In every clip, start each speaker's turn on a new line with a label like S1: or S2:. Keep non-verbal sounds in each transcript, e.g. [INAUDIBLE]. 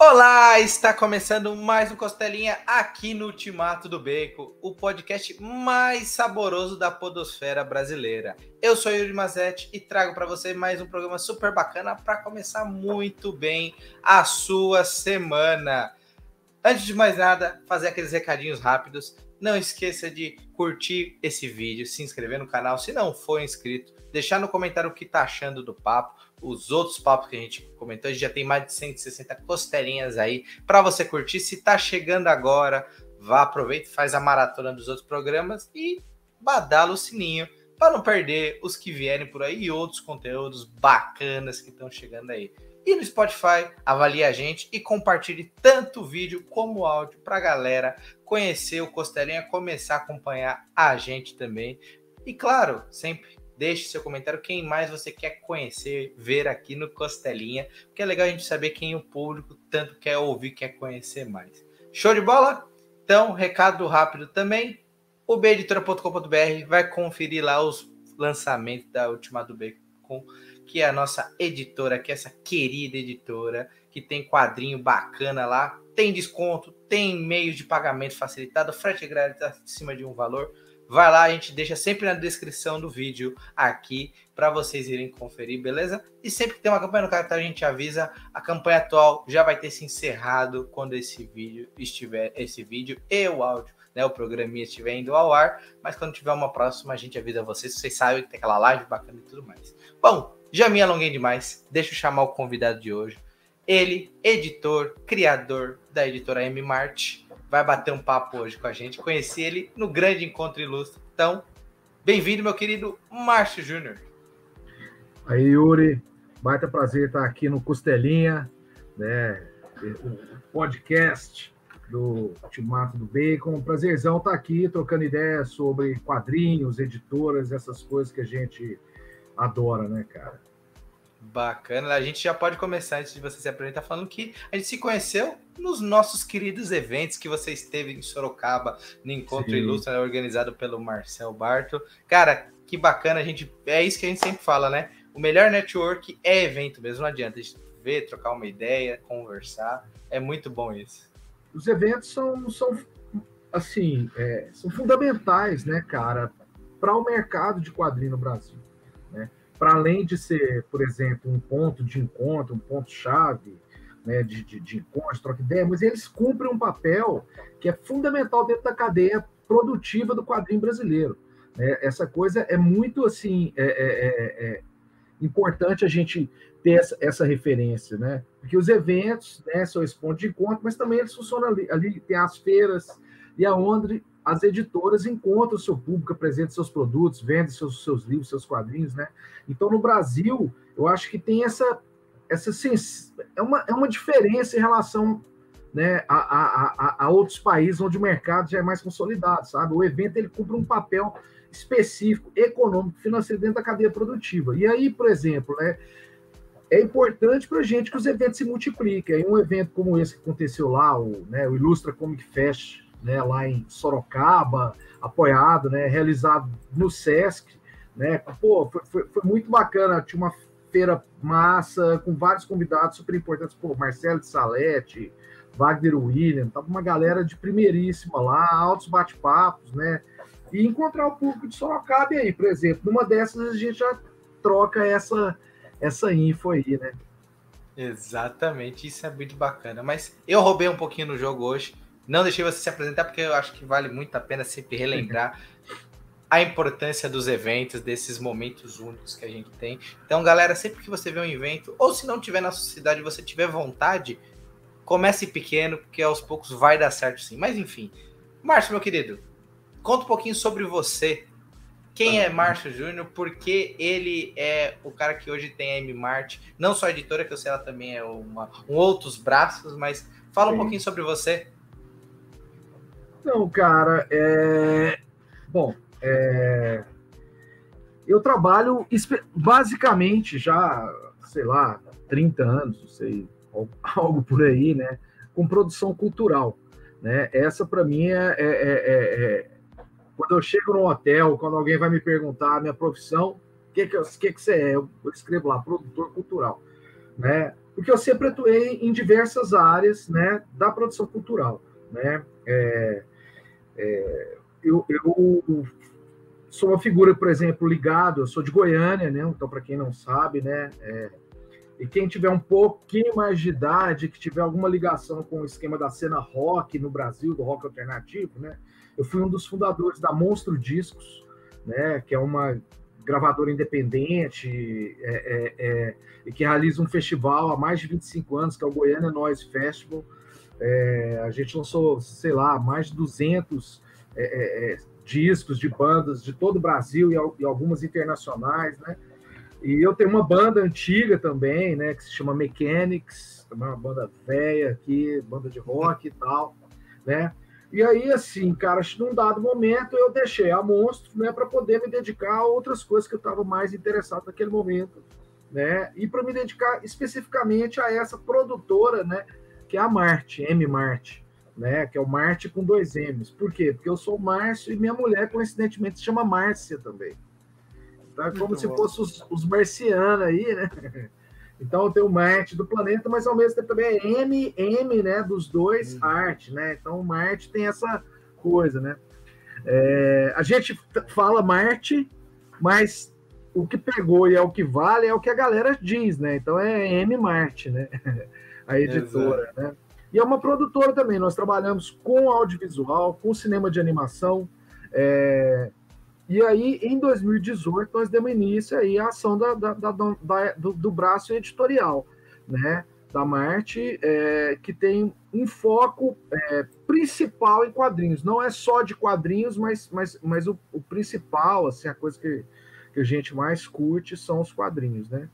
S1: Olá, está começando mais um Costelinha aqui no Ultimato do Beco, o podcast mais saboroso da podosfera brasileira. Eu sou Yuri Mazetti e trago para você mais um programa super bacana para começar muito bem a sua semana. Antes de mais nada, fazer aqueles recadinhos rápidos. Não esqueça de curtir esse vídeo, se inscrever no canal se não for inscrito, deixar no comentário o que está achando do papo os outros papos que a gente comentou. A gente já tem mais de 160 costelinhas aí para você curtir. Se tá chegando agora, vá, aproveita, faz a maratona dos outros programas e badala o sininho para não perder os que vierem por aí e outros conteúdos bacanas que estão chegando aí. E no Spotify, avalie a gente e compartilhe tanto o vídeo como o áudio para a galera conhecer o Costelinha, começar a acompanhar a gente também. E claro, sempre Deixe seu comentário quem mais você quer conhecer, ver aqui no Costelinha, porque é legal a gente saber quem o público tanto quer ouvir, quer conhecer mais. Show de bola? Então, recado rápido também. O beditora.com.br vai conferir lá os lançamentos da Última do Bacon, que é a nossa editora, que é essa querida editora, que tem quadrinho bacana lá, tem desconto, tem meio de pagamento facilitado, frete grátis acima de um valor Vai lá, a gente deixa sempre na descrição do vídeo aqui para vocês irem conferir, beleza? E sempre que tem uma campanha no cartaz, a gente avisa. A campanha atual já vai ter se encerrado quando esse vídeo estiver, esse vídeo e o áudio, né? O programinha estiver indo ao ar. Mas quando tiver uma próxima, a gente avisa vocês. Vocês sabem que tem aquela live bacana e tudo mais. Bom, já me alonguei demais. Deixa eu chamar o convidado de hoje. Ele, editor, criador da editora M Mart vai bater um papo hoje com a gente. Conheci ele no grande encontro ilustre. Então, bem-vindo, meu querido Márcio Júnior.
S2: Aí, Yuri, baita prazer estar aqui no Costelinha, né? O podcast do Ultimato do Bacon. Prazerzão estar aqui trocando ideias sobre quadrinhos, editoras, essas coisas que a gente adora, né, cara?
S1: Bacana. A gente já pode começar antes de você se apresentar falando que a gente se conheceu nos nossos queridos eventos que você esteve em Sorocaba, no Encontro Sim. Ilustre, né, organizado pelo Marcel Barto. Cara, que bacana, a gente. É isso que a gente sempre fala, né? O melhor network é evento mesmo, não adianta a gente ver, trocar uma ideia, conversar. É muito bom isso.
S2: Os eventos são, são assim, é, são fundamentais, né, cara, para o mercado de quadrinho no Brasil. Né? Para além de ser, por exemplo, um ponto de encontro, um ponto-chave, né, de, de, de encontro, troca ideia, mas eles cumprem um papel que é fundamental dentro da cadeia produtiva do quadrinho brasileiro. Né? Essa coisa é muito assim é, é, é, é importante a gente ter essa, essa, referência, né? Porque os eventos né, são esse ponto de encontro, mas também eles funcionam ali, ali tem as feiras e aonde as editoras encontram o seu público, apresentam seus produtos, vendem seus, seus livros, seus quadrinhos, né? Então, no Brasil, eu acho que tem essa essa é uma, é uma diferença em relação né, a, a, a, a, outros países onde o mercado já é mais consolidado, sabe? O evento ele cumpre um papel específico, econômico, financeiro dentro da cadeia produtiva. E aí, por exemplo, né, é importante para a gente que os eventos se multipliquem. Aí um evento como esse que aconteceu lá, o, né, o Ilustra Comic Fest, né, lá em Sorocaba, apoiado, né, realizado no Sesc, né, pô, foi, foi, foi muito bacana, tinha uma feira massa, com vários convidados super importantes, pô, Marcelo de Salete, Wagner William, tava uma galera de primeiríssima lá, altos bate-papos, né? E encontrar o público de Sorocaba aí, por exemplo, numa dessas a gente já troca essa essa info aí, né?
S1: Exatamente, isso é muito bacana. Mas eu roubei um pouquinho no jogo hoje. Não deixei você se apresentar porque eu acho que vale muito a pena sempre relembrar [LAUGHS] a importância dos eventos, desses momentos únicos que a gente tem. Então, galera, sempre que você vê um evento, ou se não tiver na sua cidade, você tiver vontade, comece pequeno, porque aos poucos vai dar certo sim. Mas enfim, Márcio, meu querido, conta um pouquinho sobre você. Quem é Márcio Júnior? Porque ele é o cara que hoje tem a M-Mart, não só a editora, que eu sei ela também é uma, um outros braços, mas fala um sim. pouquinho sobre você.
S2: Não, cara, é... Bom, é... Eu trabalho basicamente já, sei lá, 30 anos, não sei, [LAUGHS] algo por aí, né? Com produção cultural. Né? Essa, para mim, é, é, é, é, Quando eu chego no hotel, quando alguém vai me perguntar a minha profissão, o que, que, que, que você é? Eu escrevo lá, produtor cultural. Né? porque eu sempre atuei em diversas áreas né, da produção cultural. Né? É, é, eu, eu, sou uma figura, por exemplo, ligado, eu sou de Goiânia, né? então, para quem não sabe, né, é, e quem tiver um pouquinho mais de idade, que tiver alguma ligação com o esquema da cena rock no Brasil, do rock alternativo, né? Eu fui um dos fundadores da Monstro Discos, né? Que é uma gravadora independente é, é, é, e que realiza um festival há mais de 25 anos, que é o Goiânia Noise Festival. É, a gente lançou, sei lá, mais de 200 é, é, discos de bandas de todo o Brasil e, e algumas internacionais, né? E eu tenho uma banda antiga também, né, que se chama Mechanics, também uma banda velha aqui, banda de rock e tal, né? E aí, assim, cara, num dado momento eu deixei a Monstro, né, para poder me dedicar a outras coisas que eu estava mais interessado naquele momento, né? E para me dedicar especificamente a essa produtora, né, que é a Marte, M Marte, né, que é o Marte com dois M's. Por quê? Porque eu sou Márcio e minha mulher, coincidentemente, se chama Márcia também. Então é como Muito se bom. fosse os, os marcianos aí, né? [LAUGHS] Então tem o Marte do planeta, mas ao mesmo tempo também é M, M, né? Dos dois, uhum. arte, né? Então Marte tem essa coisa, né? É, a gente fala Marte, mas o que pegou e é o que vale é o que a galera diz, né? Então é M Marte, né? [LAUGHS] A editora, Exato. né? E é uma produtora também. Nós trabalhamos com audiovisual, com cinema de animação. É, e aí, em 2018, nós demos início aí à ação da, da, da, da do, do, braço editorial, né? Da Marte, é, que tem um foco é, principal em quadrinhos. Não é só de quadrinhos, mas, mas, mas o, o principal, assim, a coisa que, que a gente mais curte são os quadrinhos, né?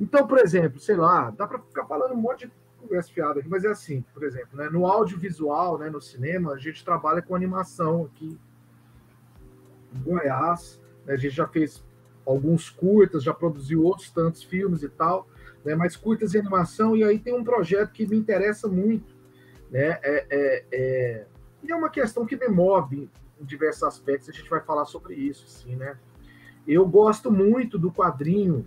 S2: Então, por exemplo, sei lá, dá para ficar falando um monte de conversa fiada aqui, mas é assim, por exemplo, né, no audiovisual, né, no cinema, a gente trabalha com animação aqui em Goiás. Né? A gente já fez alguns curtas, já produziu outros tantos filmes e tal, né? mas curtas de animação. E aí tem um projeto que me interessa muito. Né? É, é, é... E é uma questão que me move em diversos aspectos, a gente vai falar sobre isso, sim, né? Eu gosto muito do quadrinho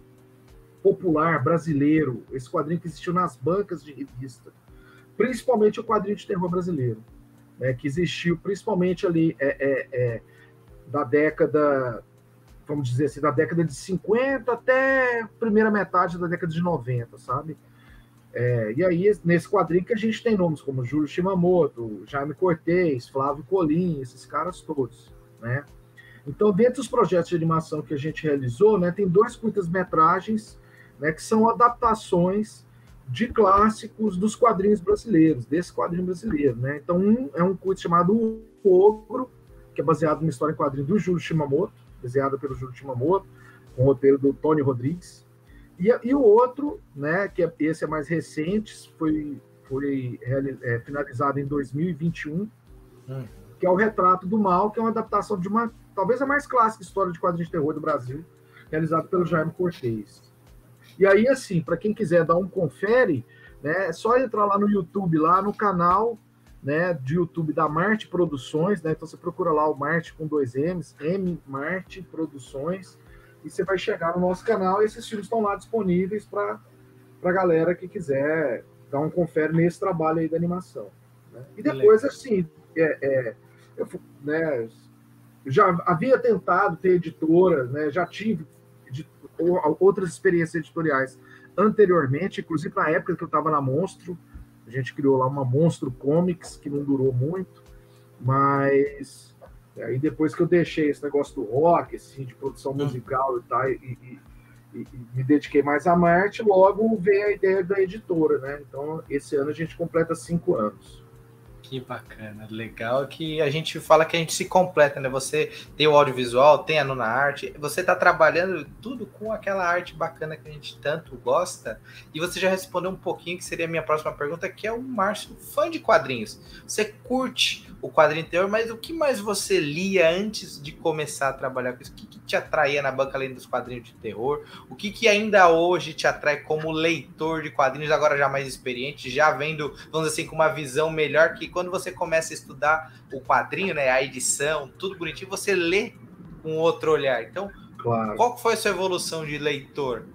S2: popular brasileiro, esse quadrinho que existiu nas bancas de revista, principalmente o quadrinho de terror brasileiro, né, que existiu principalmente ali é, é, é da década, vamos dizer assim, da década de 50 até primeira metade da década de 90, sabe? É, e aí, nesse quadrinho que a gente tem nomes como Júlio Shimamoto, Jaime Cortez, Flávio Colim, esses caras todos, né? Então, dentro dos projetos de animação que a gente realizou, né, tem dois curtas-metragens né, que são adaptações de clássicos dos quadrinhos brasileiros, desse quadrinho brasileiro. Né? Então, um é um curto chamado O Ogro, que é baseado numa história em quadrinho do Júlio Shimamoto, desenhada pelo Júlio Shimamoto, com o roteiro do Tony Rodrigues. E, e o outro, né, que é, esse é mais recente, foi, foi é, finalizado em 2021, hum. que é o Retrato do Mal, que é uma adaptação de uma, talvez a mais clássica história de quadrinhos de terror do Brasil, realizado pelo Jaime Cortez. E aí, assim, para quem quiser dar um confere, né, é só entrar lá no YouTube, lá no canal né, de YouTube da Marte Produções, né? Então você procura lá o Marte com dois M's, M Marte Produções, e você vai chegar no nosso canal e esses filmes estão lá disponíveis para a galera que quiser dar um confere nesse trabalho aí da animação. Né? E depois, assim, é, é, eu né, já havia tentado ter editora, né, já tive outras experiências editoriais anteriormente, inclusive na época que eu estava na Monstro, a gente criou lá uma Monstro Comics, que não durou muito, mas aí depois que eu deixei esse negócio do rock, assim, de produção hum. musical e tal, e, e, e, me dediquei mais à Marte, logo veio a ideia da editora, né? Então, esse ano a gente completa cinco anos.
S1: Que bacana, legal que a gente fala que a gente se completa, né? Você tem o audiovisual, tem a nona arte, você está trabalhando tudo com aquela arte bacana que a gente tanto gosta. E você já respondeu um pouquinho, que seria a minha próxima pergunta, que é o Márcio, fã de quadrinhos. Você curte o quadrinho interior, mas o que mais você lia antes de começar a trabalhar com isso? O que, que te atraía na banca além dos quadrinhos de terror? O que, que ainda hoje te atrai como leitor de quadrinhos, agora já mais experiente, já vendo, vamos dizer assim, com uma visão melhor que quando você começa a estudar o quadrinho, né, a edição, tudo bonitinho, você lê com outro olhar. Então, claro. qual foi a sua evolução de leitor?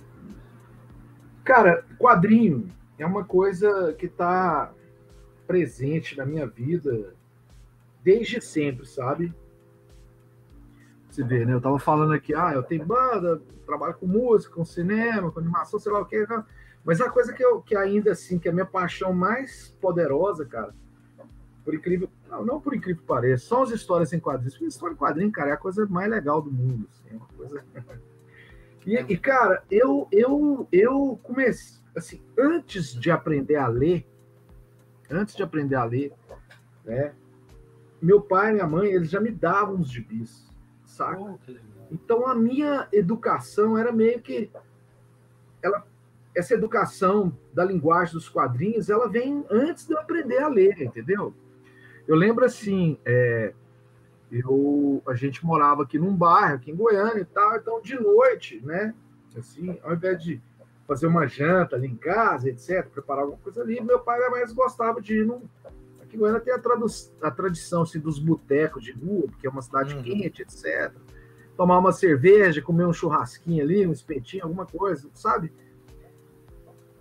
S2: Cara, quadrinho, é uma coisa que está presente na minha vida desde sempre, sabe? Você vê, né? Eu tava falando aqui, ah, eu tenho banda, trabalho com música, com cinema, com animação, sei lá o que. Mas a coisa que, eu, que ainda assim, que é a minha paixão mais poderosa, cara, por incrível, não, não por incrível que pareça, são as histórias em quadrinhos. Porque história em quadrinho, cara, é a coisa mais legal do mundo. Assim, é uma coisa... [LAUGHS] e, e, cara, eu, eu, eu comecei, assim, antes de aprender a ler, antes de aprender a ler, né, meu pai e minha mãe, eles já me davam os gibis, saca? Oh, então a minha educação era meio que ela essa educação da linguagem dos quadrinhos, ela vem antes de eu aprender a ler, entendeu? Eu lembro assim, é, eu, a gente morava aqui num bairro, aqui em Goiânia e tal, então de noite, né? Assim, ao invés de fazer uma janta ali em casa, etc., preparar alguma coisa ali, meu pai mais gostava de ir num. Aqui em Goiânia tem a, a tradição assim, dos botecos de rua, porque é uma cidade uhum. quente, etc. Tomar uma cerveja, comer um churrasquinho ali, um espetinho, alguma coisa, sabe?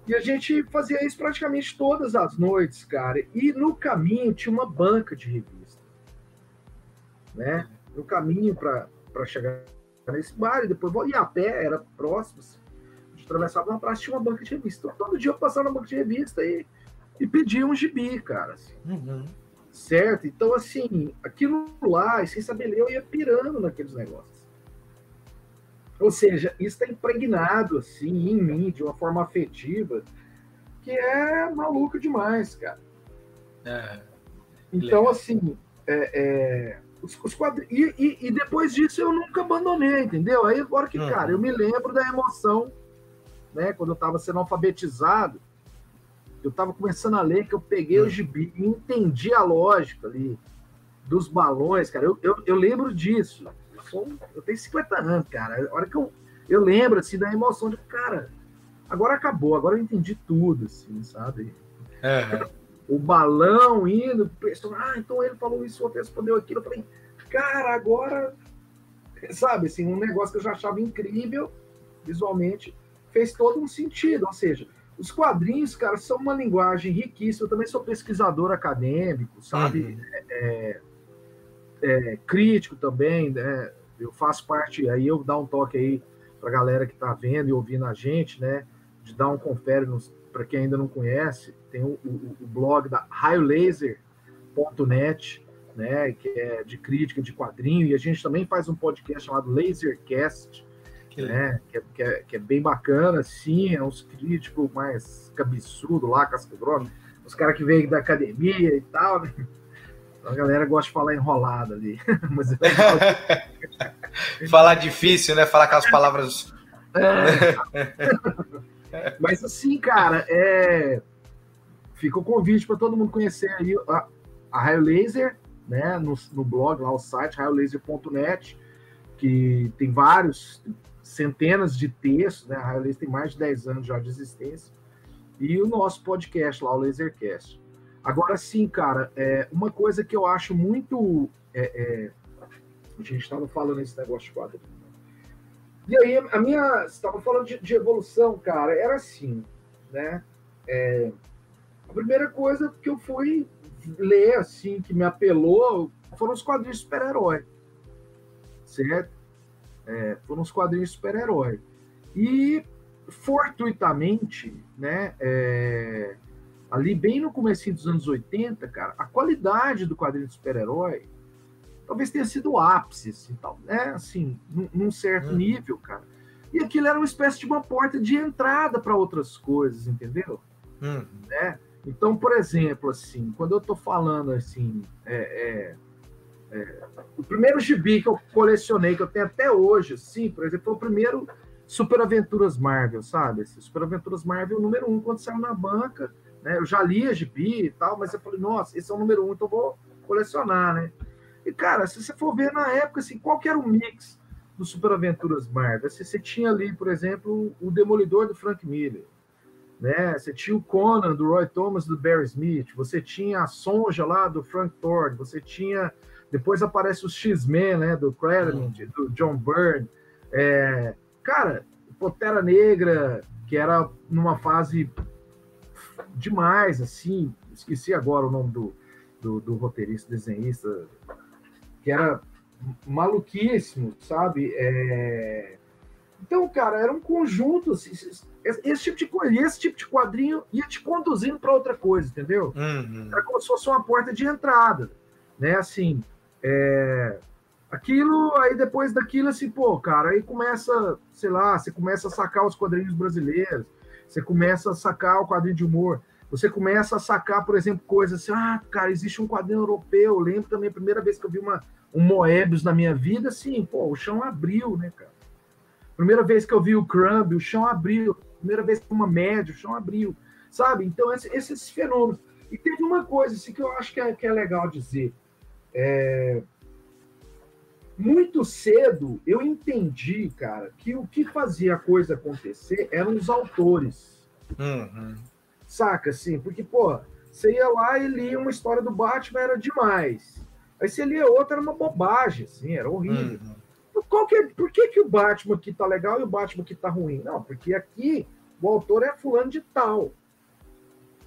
S2: E a gente fazia isso praticamente todas as noites, cara. E no caminho tinha uma banca de revista. Né? No caminho para chegar nesse bar, e depois ia a pé, era próximo. Assim. A gente atravessava uma praça tinha uma banca de revista. Então, todo dia eu passava na banca de revista e, e pedia um gibi, cara. Assim. Uhum. Certo? Então, assim, aquilo lá, sem saber ler, eu ia pirando naqueles negócios. Ou seja, isso está impregnado assim em mim de uma forma afetiva que é maluco demais, cara. É, então, legal. assim, é, é, os, os quadrinhos. E, e, e, depois disso eu nunca abandonei, entendeu? Aí agora que, uhum. cara, eu me lembro da emoção, né? Quando eu estava sendo alfabetizado, eu estava começando a ler, que eu peguei uhum. o gibi e entendi a lógica ali dos balões, cara. Eu, eu, eu lembro disso sou, eu tenho 50 anos, cara. A hora que eu, eu lembro, assim, da emoção de, cara, agora acabou, agora eu entendi tudo, assim, sabe? É. O balão indo, pessoal, ah, então ele falou isso, o outro respondeu aquilo. Eu falei, cara, agora, sabe, assim, um negócio que eu já achava incrível, visualmente, fez todo um sentido. Ou seja, os quadrinhos, cara, são uma linguagem riquíssima. Eu também sou pesquisador acadêmico, sabe? Uhum. É, é, crítico também, né? Eu faço parte, aí eu dar um toque aí para a galera que está vendo e ouvindo a gente, né? De dar um confere para quem ainda não conhece, tem o, o, o blog da raiolaser.net, né? Que é de crítica de quadrinho, e a gente também faz um podcast chamado Lasercast, que né? Que é, que, é, que é bem bacana, sim, é uns críticos mais cabeçudo lá, casca grossa, os caras que vêm da academia e tal, né? A galera gosta de falar enrolado ali. [LAUGHS] Mas [LAUGHS]
S1: falar difícil, né? Falar aquelas palavras.
S2: É. Mas assim, cara, é... fica o convite para todo mundo conhecer aí a, a Raio Laser, né? No, no blog, lá o site, raiolaser.net, que tem vários, centenas de textos, né? A Raio Laser tem mais de 10 anos já de existência. E o nosso podcast lá, o Lasercast. Agora sim, cara, é, uma coisa que eu acho muito. É, é, a gente estava falando esse negócio de quadro. E aí, a minha. Você estava falando de, de, evolução, cara, era assim, né? É, a primeira coisa que eu fui ler, assim, que me apelou, foram os quadrinhos de super-herói. Certo? É, foram os quadrinhos de super-herói. E, fortuitamente, né? Ali bem no começo dos anos 80, cara, a qualidade do quadrinho de super-herói talvez tenha sido o ápice, assim, tal, né? Assim, num, num certo uhum. nível, cara. E aquilo era uma espécie de uma porta de entrada para outras coisas, entendeu? Uhum. Né? Então, por exemplo, assim, quando eu tô falando assim, é, é, é, o primeiro gibi que eu colecionei, que eu tenho até hoje, assim, por exemplo, foi o primeiro Super Aventuras Marvel, sabe? Esse Super Aventuras Marvel número um, quando saiu na banca, né? Eu já li a gibi e tal, mas eu falei, nossa, esse é o número um, então eu vou colecionar, né? E, cara, se você for ver na época, assim, qual que era o mix do Super Aventuras Marvel? Assim, você tinha ali, por exemplo, o Demolidor do Frank Miller, né? Você tinha o Conan do Roy Thomas do Barry Smith, você tinha a Sonja lá do Frank Thorne, você tinha depois aparece os X-Men, né, do Claremont, do John Byrne. É, cara, Potera Negra, que era numa fase demais, assim. Esqueci agora o nome do, do, do roteirista, desenhista, que era maluquíssimo, sabe? É... Então, cara, era um conjunto. Assim, esse, tipo de coisa, esse tipo de quadrinho ia te conduzindo para outra coisa, entendeu? Uhum. Era como se fosse uma porta de entrada, né? Assim, é... aquilo, aí depois daquilo, assim, pô, cara, aí começa, sei lá, você começa a sacar os quadrinhos brasileiros, você começa a sacar o quadrinho de humor, você começa a sacar, por exemplo, coisas assim, ah, cara, existe um quadrinho europeu, eu lembro também a primeira vez que eu vi uma, um Moebius na minha vida, assim, pô, o chão abriu, né, cara? Primeira vez que eu vi o Crumb, o chão abriu. Primeira vez que uma média, o chão abriu. Sabe? Então, esse, esses fenômenos. E teve uma coisa assim, que eu acho que é, que é legal dizer. É... Muito cedo eu entendi, cara, que o que fazia a coisa acontecer eram os autores. Uhum. Saca, assim? Porque, pô, você ia lá e lia uma história do Batman, era demais. Aí você lia outra, era uma bobagem, assim, era horrível. Uhum. Qual que é, por que, que o Batman aqui tá legal e o Batman aqui tá ruim? Não, porque aqui o autor é fulano de tal.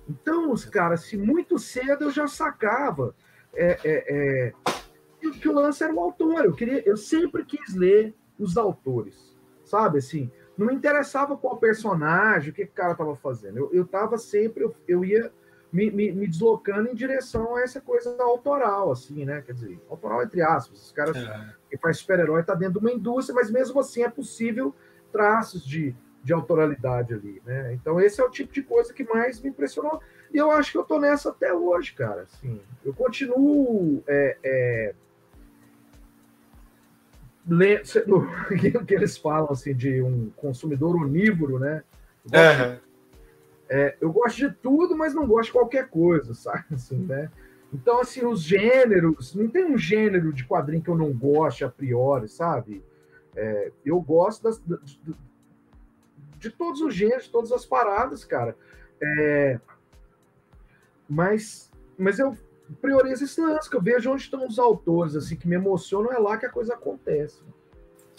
S2: Então, os caras, se muito cedo eu já sacava é, é, é, que o lance era o autor. Eu, queria, eu sempre quis ler os autores, sabe? Assim, não me interessava qual personagem, o que, que o cara estava fazendo. Eu, eu tava sempre, eu, eu ia me, me, me, deslocando em direção a essa coisa autoral, assim, né? Quer dizer, autoral entre aspas. Os caras é. que faz super-herói tá dentro de uma indústria, mas mesmo assim é possível traços de, de autoralidade ali, né? Então esse é o tipo de coisa que mais me impressionou. E eu acho que eu tô nessa até hoje, cara. Assim, eu continuo é, é, lendo, [LAUGHS] que eles falam assim de um consumidor onívoro, né? Uhum é, eu gosto de tudo, mas não gosto de qualquer coisa, [LAUGHS] sabe? Assim, né? Então, assim, os gêneros, não tem um gênero de quadrinho que eu não goste a priori, sabe? É, eu gosto das, de, de, de, todos os gêneros, de todas as paradas, cara. É, mas, mas eu priorizo esse lance, que eu vejo onde estão os autores, assim, que me emocionam, é lá que a coisa acontece.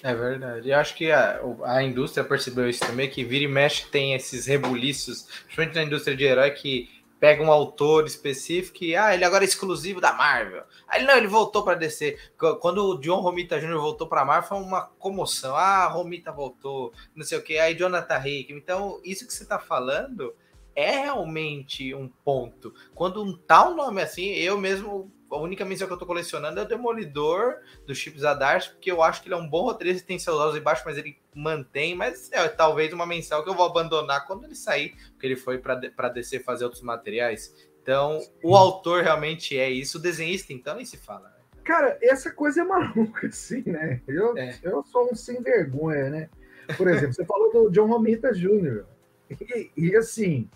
S1: É verdade. Eu acho que a, a indústria percebeu isso também, que vira e mexe tem esses rebuliços, principalmente na indústria de herói, que pega um autor específico e, ah, ele agora é exclusivo da Marvel. Aí não, ele voltou para DC. Quando o John Romita Jr. voltou para Marvel, foi uma comoção. Ah, Romita voltou, não sei o que. Aí Jonathan Hickman. Então, isso que você está falando é realmente um ponto. Quando um tal nome assim, eu mesmo a única missão que eu tô colecionando é o Demolidor do Chip Zadar, porque eu acho que ele é um bom roteirista, tem seus altos e baixos, mas ele mantém, mas é talvez uma menção que eu vou abandonar quando ele sair, porque ele foi para descer fazer outros materiais. Então, o autor realmente é isso, o desenhista, então, nem se fala. Né?
S2: Cara, essa coisa é maluca, [LAUGHS] assim, né? Eu, é. eu sou um sem vergonha, né? Por exemplo, você falou do John Romita Jr. E, e assim,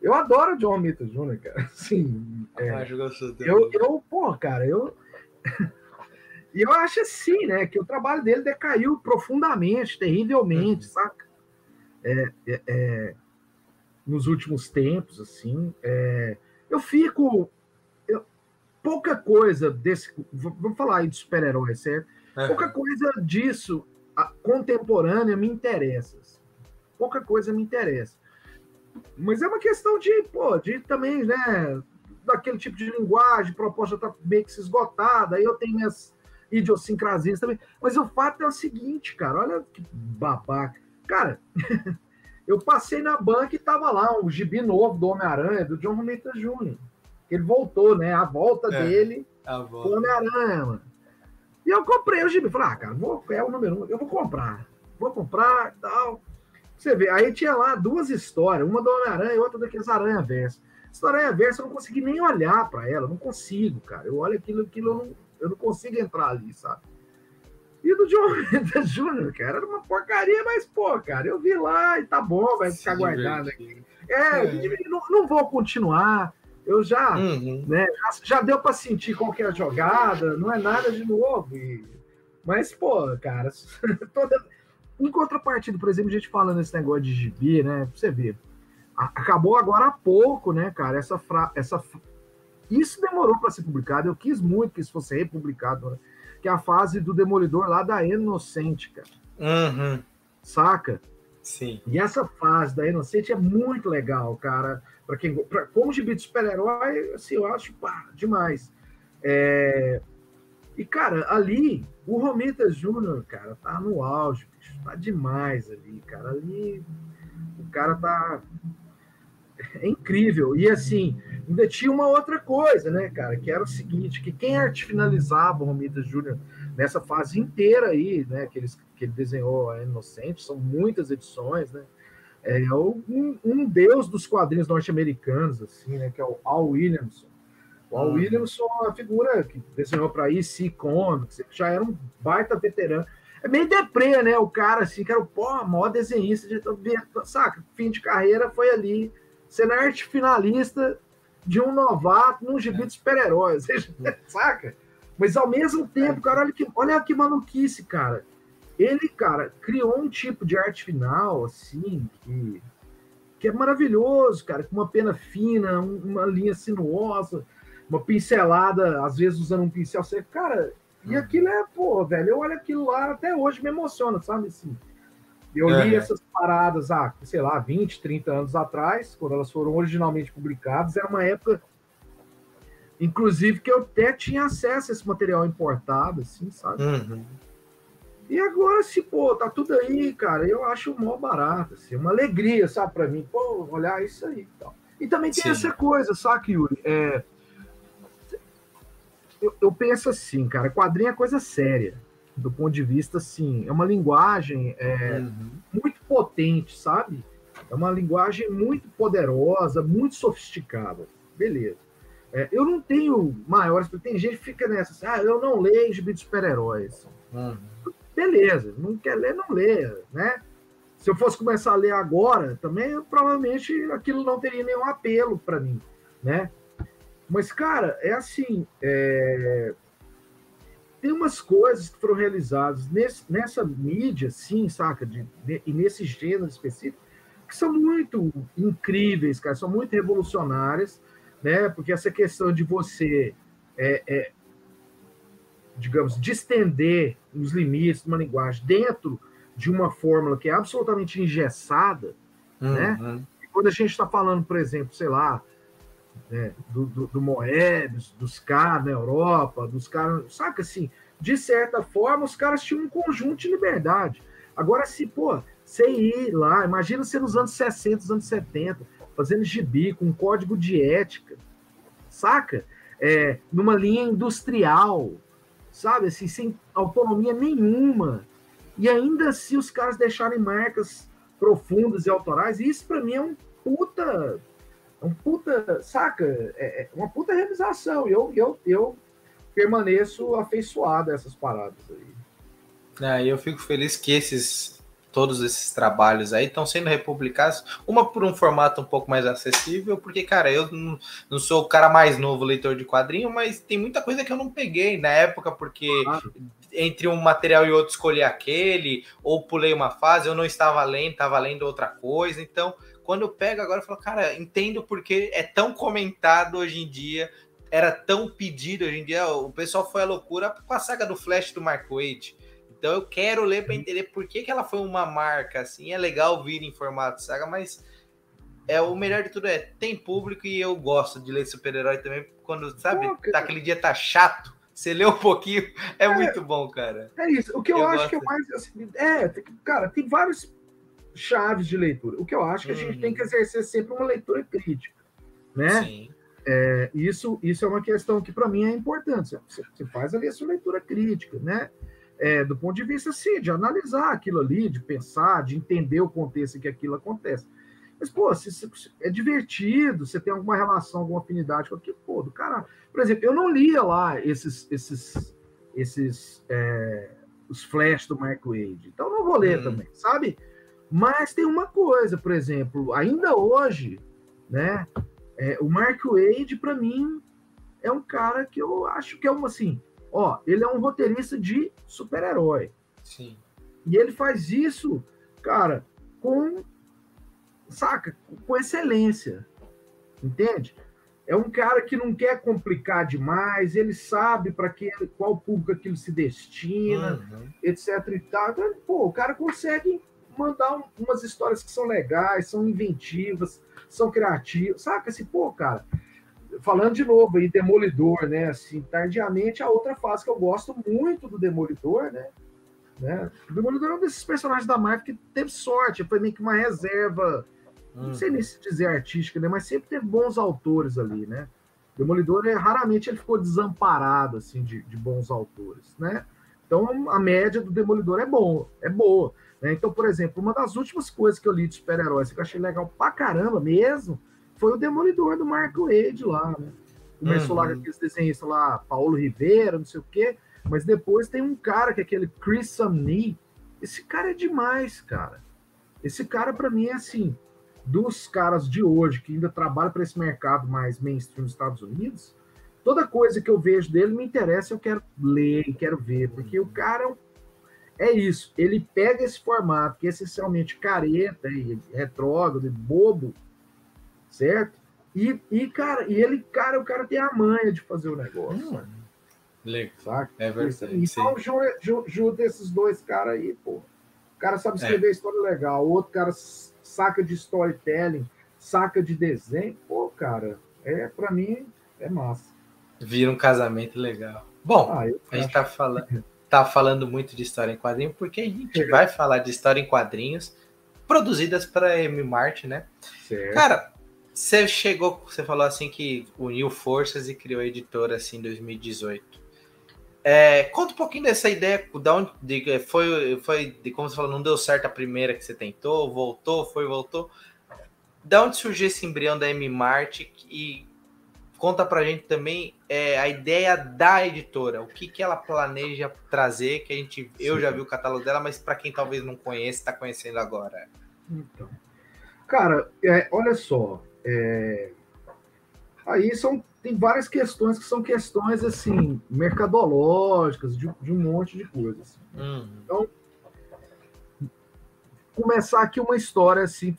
S2: eu adoro John Romita Jr., cara. [LAUGHS] Sim. É, ah, eu, eu, pô, cara, eu. [LAUGHS] E eu acho assim, né, que o trabalho dele decaiu profundamente, terrivelmente, uhum. saca? É, é, é, nos últimos tempos, assim. É, eu fico. Eu, pouca coisa desse. Vamos falar aí de super-heróis, certo? Uhum. Pouca coisa disso a, contemporânea me interessa. Assim. Pouca coisa me interessa. Mas é uma questão de, pô, de também, né? Daquele tipo de linguagem, proposta tá meio que se esgotada, aí eu tenho minhas idiosincrasias também. Mas o fato é o seguinte, cara, olha que babaca. Cara, [LAUGHS] eu passei na banca e tava lá um gibi novo do Homem-Aranha, do John Romita Jr. Ele voltou, né? A volta é, dele a volta. Homem-Aranha. E eu comprei o gibi. Falei, ah, cara, vou, é o número um, eu vou comprar. Vou comprar e tal. Você vê, aí tinha lá duas histórias, uma do Homem-Aranha e outra daqueles Aranha Verso. Essa Aranha Verso eu não consegui nem olhar para ela, não consigo, cara. Eu olho aquilo, aquilo eu não, eu não consigo entrar ali, sabe? E do John [LAUGHS] Jr., cara, era uma porcaria, mas, pô, cara, eu vi lá e tá bom, vai ficar Sim, guardado aqui. É, é. Não, não, vou continuar. Eu já, uhum. né, já, deu para sentir qualquer é jogada, não é nada de novo. E... Mas, pô, cara, [LAUGHS] toda, em contrapartida, por exemplo, a gente falando esse negócio de gibi, né? Pra você ver. Acabou agora há pouco, né, cara? Essa, fra... essa Isso demorou para ser publicado. Eu quis muito que isso fosse republicado, né? Que é a fase do Demolidor lá da Inocente, cara. Uhum. Saca?
S1: Sim.
S2: E essa fase da Inocente é muito legal, cara. Para quem, pra, como gibi de super-herói, assim, eu acho pá, demais. É... E, cara, ali, o Romita Júnior, cara, tá no auge, tá demais ali, cara. Ali, o cara tá. É incrível. E, assim, ainda tinha uma outra coisa, né, cara, que era o seguinte: que quem arte finalizava o Romita Júnior nessa fase inteira aí, né, que, eles, que ele desenhou a Inocente, são muitas edições, né? É um, um deus dos quadrinhos norte-americanos, assim, né, que é o Al Williamson. O Al hum. Williamson é uma figura que desenhou para EC Comics, já era um baita veterano. É meio deprê, né? O cara, assim, que era o pô, maior desenhista de saca? Fim de carreira foi ali, sendo arte finalista de um novato num gibi de super-heróis, [LAUGHS] saca? Mas ao mesmo tempo, cara, olha que, olha que maluquice, cara. Ele, cara, criou um tipo de arte final, assim, que, que é maravilhoso, cara, com uma pena fina, uma linha sinuosa, uma pincelada, às vezes usando um pincel seco. Cara, e aquilo é, pô, velho, eu olho aquilo lá, até hoje me emociona, sabe, assim. Eu li é. essas paradas, ah, sei lá, 20, 30 anos atrás, quando elas foram originalmente publicadas, era uma época Inclusive que eu até tinha acesso a esse material importado, assim, sabe? Uhum. E agora, se, pô, tá tudo aí, cara, eu acho mó barato, assim, uma alegria, sabe, para mim, pô, olhar isso aí e tal. E também tem Sim. essa coisa, sabe, Yuri? É... Eu, eu, penso assim, cara, quadrinho é coisa séria, do ponto de vista, assim, é uma linguagem é, uhum. muito potente, sabe? É uma linguagem muito poderosa, muito sofisticada. Beleza. É, eu não tenho maiores. Tem gente que fica nessa assim, ah, eu não leio gibi de super-heróis. Uhum. Beleza, não quer ler, não lê, né? Se eu fosse começar a ler agora, também eu, provavelmente aquilo não teria nenhum apelo para mim, né? Mas, cara, é assim. É... Tem umas coisas que foram realizadas nesse, nessa mídia, sim, saca? De, de, e nesse gênero específico, que são muito incríveis, cara, são muito revolucionárias né? Porque essa questão de você, é, é, digamos, distender os limites de uma linguagem dentro de uma fórmula que é absolutamente engessada, né? uhum. né? E quando a gente está falando, por exemplo, sei lá, né, do, do, do dos caras na Europa, dos caras, saca assim, de certa forma, os caras tinham um conjunto de liberdade. Agora, se, pô, você ir lá, imagina você nos anos 60, anos 70, fazendo gibi com um código de ética, saca? É, numa linha industrial, sabe? Assim, sem autonomia nenhuma. E ainda assim os caras deixarem marcas profundas e autorais, isso para mim é um puta. É um puta, saca? É, é uma puta realização. Eu, eu, eu permaneço afeiçoado a essas paradas aí.
S1: É, eu fico feliz que esses todos esses trabalhos aí estão sendo republicados, uma por um formato um pouco mais acessível, porque, cara, eu não, não, sou o cara mais novo leitor de quadrinho, mas tem muita coisa que eu não peguei na época, porque claro. entre um material e outro escolhi aquele, ou pulei uma fase, eu não estava lendo, estava lendo outra coisa, então quando eu pego agora, eu falo, cara, entendo porque é tão comentado hoje em dia, era tão pedido hoje em dia, o pessoal foi à loucura com a saga do Flash do Mark Waid, então eu quero ler para entender por que, que ela foi uma marca assim. É legal vir em formato saga, mas é o melhor de tudo é tem público e eu gosto de ler super-herói também quando sabe, Pô, tá, aquele dia tá chato, você lê um pouquinho, [LAUGHS] é, é, muito bom, cara.
S2: É isso. O que eu, eu acho que é mais assim, é, cara, tem vários chaves de leitura. O que eu acho que a gente tem que uhum. exercer sempre uma leitura crítica, né? Sim. É, isso, isso é uma questão que para mim é importante. Você, você faz ali a sua leitura crítica, né? é, do ponto de vista, sim, de analisar aquilo ali, de pensar, de entender o contexto em que aquilo acontece. Mas, pô, se, se, é divertido, você tem alguma relação, alguma afinidade com aquilo, pô, do cara. Por exemplo, eu não lia lá esses, esses, esses é, os flash do Mark Wade, então não vou ler hum. também, sabe? Mas tem uma coisa, por exemplo, ainda hoje, né? É, o Mark Wade, para mim, é um cara que eu acho que é uma assim Ó, ele é um roteirista de super-herói.
S1: Sim.
S2: E ele faz isso, cara, com saca, com excelência. Entende? É um cara que não quer complicar demais, ele sabe para qual público aquilo se destina, uhum. etc e tal. Então, pô, o cara consegue mandar um, umas histórias que são legais, são inventivas, são criativas, saca? Assim, pô, cara, falando de novo aí, Demolidor, né? Assim, tardiamente, a outra fase que eu gosto muito do Demolidor, né? né? O Demolidor é um desses personagens da Marvel que teve sorte, foi meio que uma reserva, hum. não sei nem se dizer artística, né? Mas sempre teve bons autores ali, né? Demolidor, é, raramente ele ficou desamparado, assim, de, de bons autores, né? Então, a média do Demolidor é bom, é boa. Né? Então, por exemplo, uma das últimas coisas que eu li de super-heróis que eu achei legal pra caramba mesmo foi o Demolidor do Marco Wade lá, né? Começou uhum. lá com aqueles desenhistas lá, Paulo Rivera, não sei o quê, mas depois tem um cara que é aquele Chris Samney. Esse cara é demais, cara. Esse cara, para mim, é assim, dos caras de hoje que ainda trabalham para esse mercado mais mainstream dos Estados Unidos, toda coisa que eu vejo dele me interessa, eu quero ler, quero ver, porque o cara é isso, ele pega esse formato que é essencialmente careta e retrógrado e bobo, certo? E, e, cara, e ele, cara, o cara tem a manha de fazer o negócio. Hum,
S1: saca? É verdade.
S2: Então, junta esses dois caras aí, pô. O cara sabe escrever é. história legal, o outro cara saca de storytelling, saca de desenho. Pô, cara, é para mim é massa.
S1: Vira um casamento legal. Bom, ah, a gente tá falando, [LAUGHS] tá falando muito de história em quadrinhos porque a gente é. vai falar de história em quadrinhos produzidas para M Mart, né? Certo. Cara, você chegou, você falou assim que uniu forças e criou a editora assim em 2018. É, conta um pouquinho dessa ideia, da onde de, foi, foi de como você falou, não deu certo a primeira que você tentou, voltou, foi, voltou. Da onde surgiu esse embrião da M Mart e conta pra gente também é, a ideia da editora, o que, que ela planeja trazer, que a gente, eu já vi o catálogo dela, mas para quem talvez não conheça, está conhecendo agora.
S2: Então, cara, é, olha só, é, aí são tem várias questões que são questões assim mercadológicas de, de um monte de coisas. Uhum. Então começar aqui uma história assim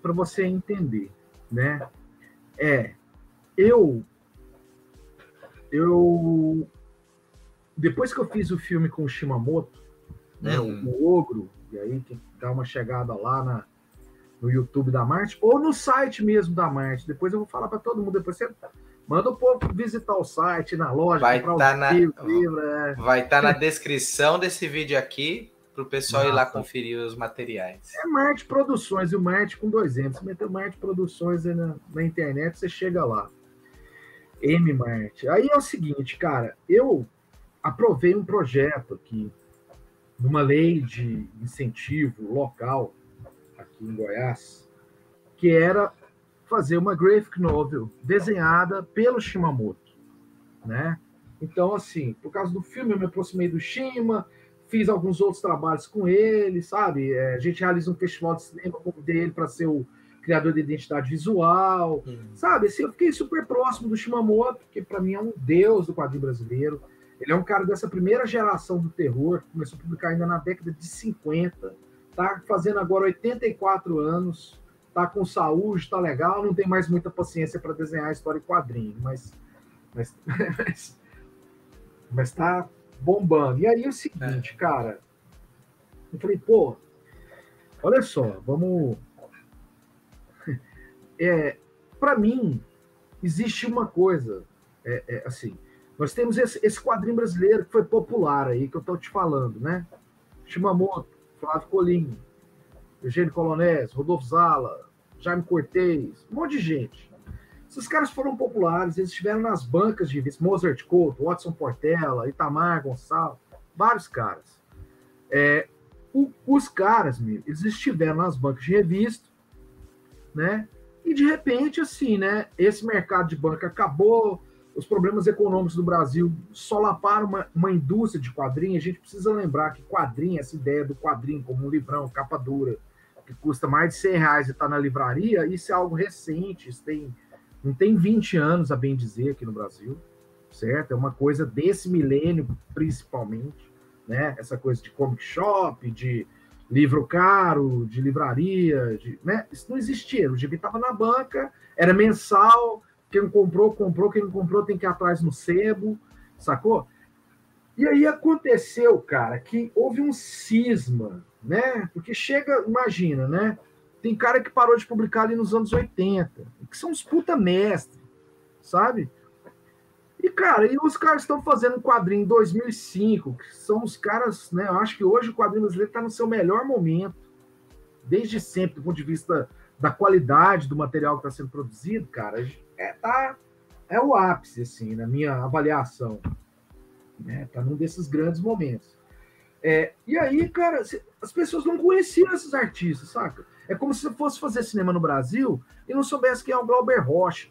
S2: para você entender, né? É eu eu depois que eu fiz o filme com o Shimamoto, né, uhum. o, Ogro, e aí tem que dar uma chegada lá na, no YouTube da Marte, ou no site mesmo da Marte. Depois eu vou falar para todo mundo. Depois você manda o povo visitar o site, na loja,
S1: vai estar tá na, livro, é. Vai estar tá na descrição desse vídeo aqui para o pessoal Nossa. ir lá conferir os materiais.
S2: É Marte Produções, e o Marte com dois M's. Você meteu Marte Produções na, na internet, você chega lá. M Marte. Aí é o seguinte, cara, eu aprovei um projeto aqui, numa lei de incentivo local, aqui em Goiás, que era fazer uma graphic novel desenhada pelo Shimamoto, né? Então, assim, por causa do filme, eu me aproximei do Shima, fiz alguns outros trabalhos com ele, sabe? É, a gente realiza um festival de cinema com dele para ser o criador de identidade visual, hum. sabe? Assim, eu fiquei super próximo do Shimamoto, que para mim é um deus do quadrinho brasileiro. Ele é um cara dessa primeira geração do terror, que começou a publicar ainda na década de 50, tá fazendo agora 84 anos, tá com saúde, tá legal, não tem mais muita paciência para desenhar história em quadrinho, mas, mas, [LAUGHS] mas, mas tá bombando. E aí é o seguinte, é. cara, eu falei, pô, olha só, vamos é, para mim, existe uma coisa, é, é, assim, nós temos esse, esse, quadrinho brasileiro que foi popular aí, que eu estou te falando, né? Shimamoto, Flávio Colim, Eugênio Colonés, Rodolfo Zala, Jaime Cortez, um monte de gente. Esses caras foram populares, eles estiveram nas bancas de Mozart Couto, Watson Portela, Itamar Gonçalves, vários caras. É, o, os caras, eles estiveram nas bancas de revista, né? E de repente, assim, né? Esse mercado de banca acabou, os problemas econômicos do Brasil solaparam uma, uma indústria de quadrinhos. A gente precisa lembrar que quadrinho, essa ideia do quadrinho como um livrão, capa dura, que custa mais de 100 reais e está na livraria, isso é algo recente, isso tem, não tem 20 anos, a bem dizer, aqui no Brasil, certo? É uma coisa desse milênio, principalmente, né? Essa coisa de comic shop, de livro caro, de livraria, de, né? Isso não existia. O gibi estava na banca, era mensal. Quem comprou, comprou. Quem não comprou tem que ir atrás no sebo, sacou? E aí aconteceu, cara, que houve um cisma né? Porque chega, imagina, né? Tem cara que parou de publicar ali nos anos 80, que são os puta mestre, sabe? E, cara, e os caras estão fazendo um quadrinho em 2005, que são os caras, né? Eu acho que hoje o quadrinho brasileiro está no seu melhor momento, desde sempre, do ponto de vista da qualidade do material que está sendo produzido, cara, é, tá, é o ápice, assim, na minha avaliação. Né? Tá num desses grandes momentos. É, e aí, cara, as pessoas não conheciam esses artistas, saca? É como se fosse fazer cinema no Brasil e não soubesse quem é o Glauber Rocha.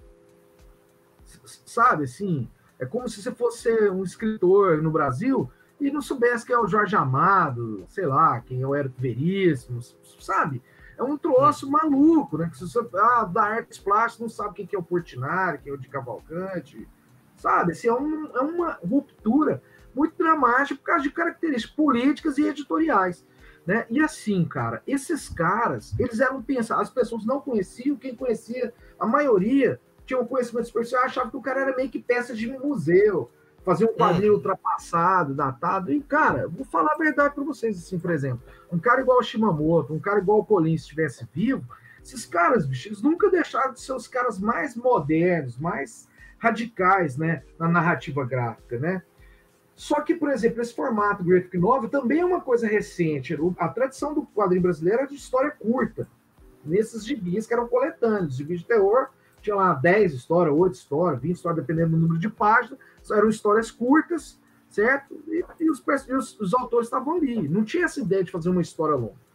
S2: Sabe, assim? É como se você fosse um escritor no Brasil e não soubesse quem é o Jorge Amado, sei lá, quem é o Érico Veríssimo, sabe? É um troço maluco, né? Que se você ah, da artes plásticas não sabe quem é o Portinari, quem é o de Cavalcante, sabe? Assim, é, um, é uma ruptura muito dramática por causa de características políticas e editoriais. Né? E assim, cara, esses caras, eles eram pensados, as pessoas não conheciam, quem conhecia, a maioria tinha um conhecimento superficial, achava que o cara era meio que peça de museu, fazia um quadrinho hum. ultrapassado, datado. E, cara, vou falar a verdade para vocês, assim, por exemplo, um cara igual o Shimamoto, um cara igual o Colin, se estivesse vivo, esses caras, bicho, eles nunca deixaram de ser os caras mais modernos, mais radicais, né, na narrativa gráfica, né? Só que, por exemplo, esse formato graphic novel também é uma coisa recente. A tradição do quadrinho brasileiro é de história curta. Nesses gibis que eram coletâneos, gibis de terror, tinha lá 10 histórias, 8 histórias, 20 histórias, dependendo do número de páginas. Eram histórias curtas, certo? E, e, os, e os, os, autores estavam ali. Não tinha essa ideia de fazer uma história longa.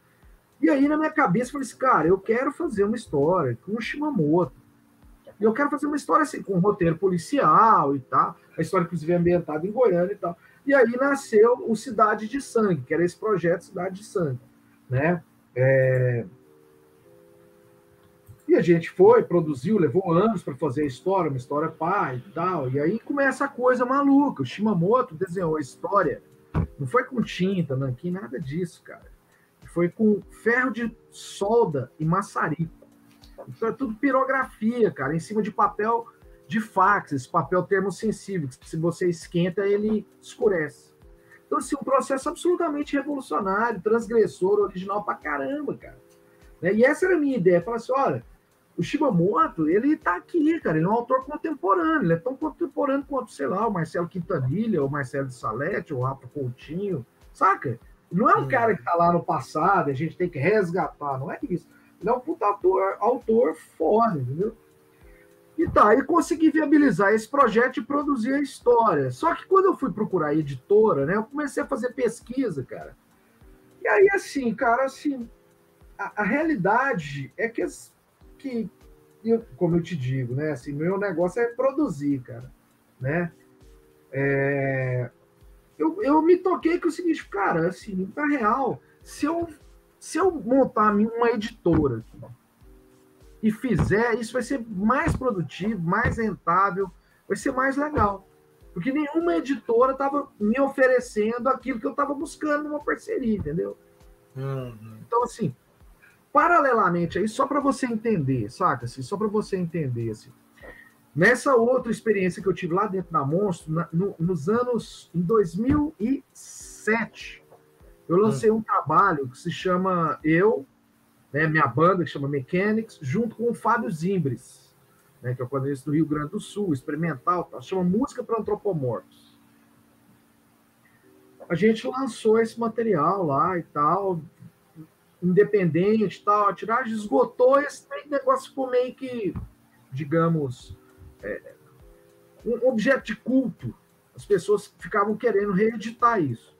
S2: E aí, na minha cabeça, eu falei assim, cara, eu quero fazer uma história com o Shimamoto. E eu quero fazer uma história assim, com um roteiro policial e tal. A história, inclusive, é ambientada em Goiânia e tal. E aí nasceu o Cidade de Sangue, que era esse projeto Cidade de Sangue. Né? É... E a gente foi, produziu, levou anos para fazer a história, uma história pai e tal. E aí começa a coisa maluca. O Shimamoto desenhou a história. Não foi com tinta, nanquim, nada disso, cara. Foi com ferro de solda e maçarico. Então é tudo pirografia, cara, em cima de papel de fax, esse papel termosensível, que se você esquenta, ele escurece. Então, assim, um processo absolutamente revolucionário, transgressor, original pra caramba, cara. E essa era a minha ideia. Falar assim, olha, o Shimamoto, ele tá aqui, cara, ele é um autor contemporâneo, ele é tão contemporâneo quanto, sei lá, o Marcelo Quintanilha, o Marcelo de Salete, o Rafa Coutinho, saca? Não é um hum. cara que tá lá no passado, a gente tem que resgatar, não é isso. Ele é um puta ator, autor foda, entendeu? E tá, e consegui viabilizar esse projeto e produzir a história. Só que quando eu fui procurar a editora, né, eu comecei a fazer pesquisa, cara. E aí, assim, cara, assim, a, a realidade é que, que eu, como eu te digo, né, assim, meu negócio é produzir, cara, né? É, eu, eu me toquei com o seguinte, cara, assim, na real, se eu se eu montar uma editora aqui, e fizer, isso vai ser mais produtivo, mais rentável, vai ser mais legal. Porque nenhuma editora estava me oferecendo aquilo que eu estava buscando numa parceria, entendeu? Uhum. Então, assim, paralelamente aí, só para você entender, saca? Assim, só para você entender, assim, nessa outra experiência que eu tive lá dentro da Monstro, na, no, nos anos, em 2007, eu lancei um trabalho que se chama Eu, né, minha banda, que chama Mechanics, junto com o Fábio Zimbres, né, que é o quadrinista do Rio Grande do Sul, experimental, tá, chama Música para Antropomorfos. A gente lançou esse material lá e tal, independente e tal, a tiragem esgotou, esse negócio ficou meio que, digamos, é, um objeto de culto. As pessoas ficavam querendo reeditar isso.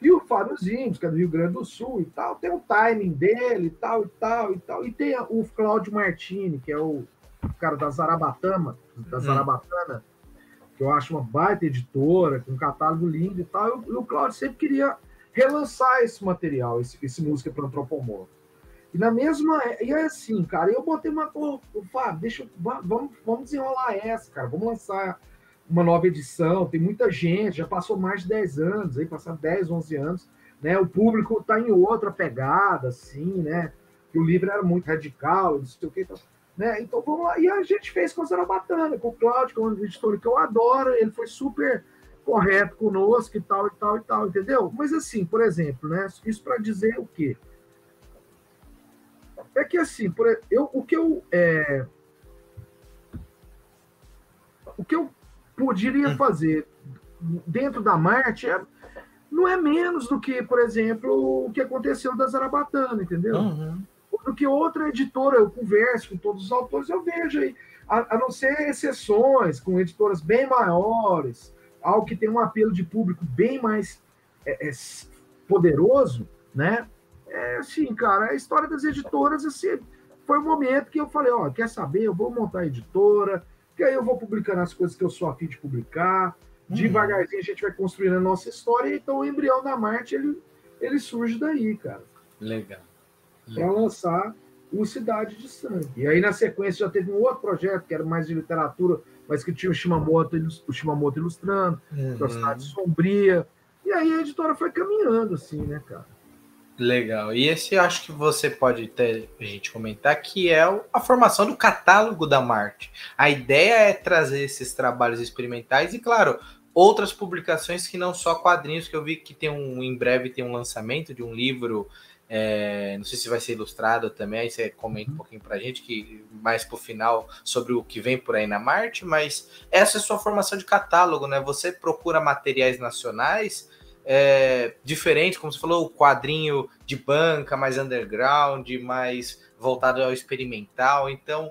S2: E o Fábio Zimbos, que é do Rio Grande do Sul e tal, tem o timing dele e tal e tal e tal. E tem o Cláudio Martini, que é o cara da Zarabatama, da hum. Zarabatana, que eu acho uma baita editora, com um catálogo lindo e tal. E o Cláudio sempre queria relançar esse material, esse, esse música para antropomorfo. E na mesma. E é assim, cara, eu botei uma. Ô, Fábio, deixa eu. Vamos, vamos desenrolar essa, cara. Vamos lançar uma nova edição, tem muita gente, já passou mais de 10 anos, aí passaram 10, 11 anos, né? O público está em outra pegada, assim, né? Que o livro era muito radical, não sei o que, então, né? Então vamos lá. E a gente fez com a Zarabatana, com o Cláudio, que é um editor que eu adoro, ele foi super correto conosco e tal, e tal, e tal, entendeu? Mas assim, por exemplo, né? Isso para dizer o quê? É que assim, por, eu, o que eu. É, o que eu poderia hum. fazer dentro da Marte é, não é menos do que, por exemplo, o que aconteceu da Zarabatana, entendeu? Uhum. Do que outra editora, eu converso com todos os autores, eu vejo aí, a, a não ser exceções, com editoras bem maiores, algo que tem um apelo de público bem mais é, é, poderoso, né? É assim, cara, a história das editoras, assim, foi o um momento que eu falei, ó, quer saber? Eu vou montar a editora, que aí eu vou publicando as coisas que eu sou afim de publicar. Uhum. Devagarzinho a gente vai construindo a nossa história, então o embrião da Marte ele, ele surge daí, cara.
S1: Legal.
S2: Para lançar o Cidade de Sangue. E aí, na sequência, já teve um outro projeto que era mais de literatura, mas que tinha o Shimamoto, o Shimamoto ilustrando, uhum. a Cidade Sombria. E aí a editora foi caminhando, assim, né, cara?
S1: Legal. E esse acho que você pode ter a gente comentar que é a formação do catálogo da Marte. A ideia é trazer esses trabalhos experimentais e, claro, outras publicações que não só quadrinhos, que eu vi que tem um em breve tem um lançamento de um livro. É, não sei se vai ser ilustrado também, aí você comenta um uhum. pouquinho para a gente, que mais para o final, sobre o que vem por aí na Marte, mas essa é sua formação de catálogo, né? Você procura materiais nacionais é, diferente, como você falou, o quadrinho de banca, mais underground, mais voltado ao experimental. Então,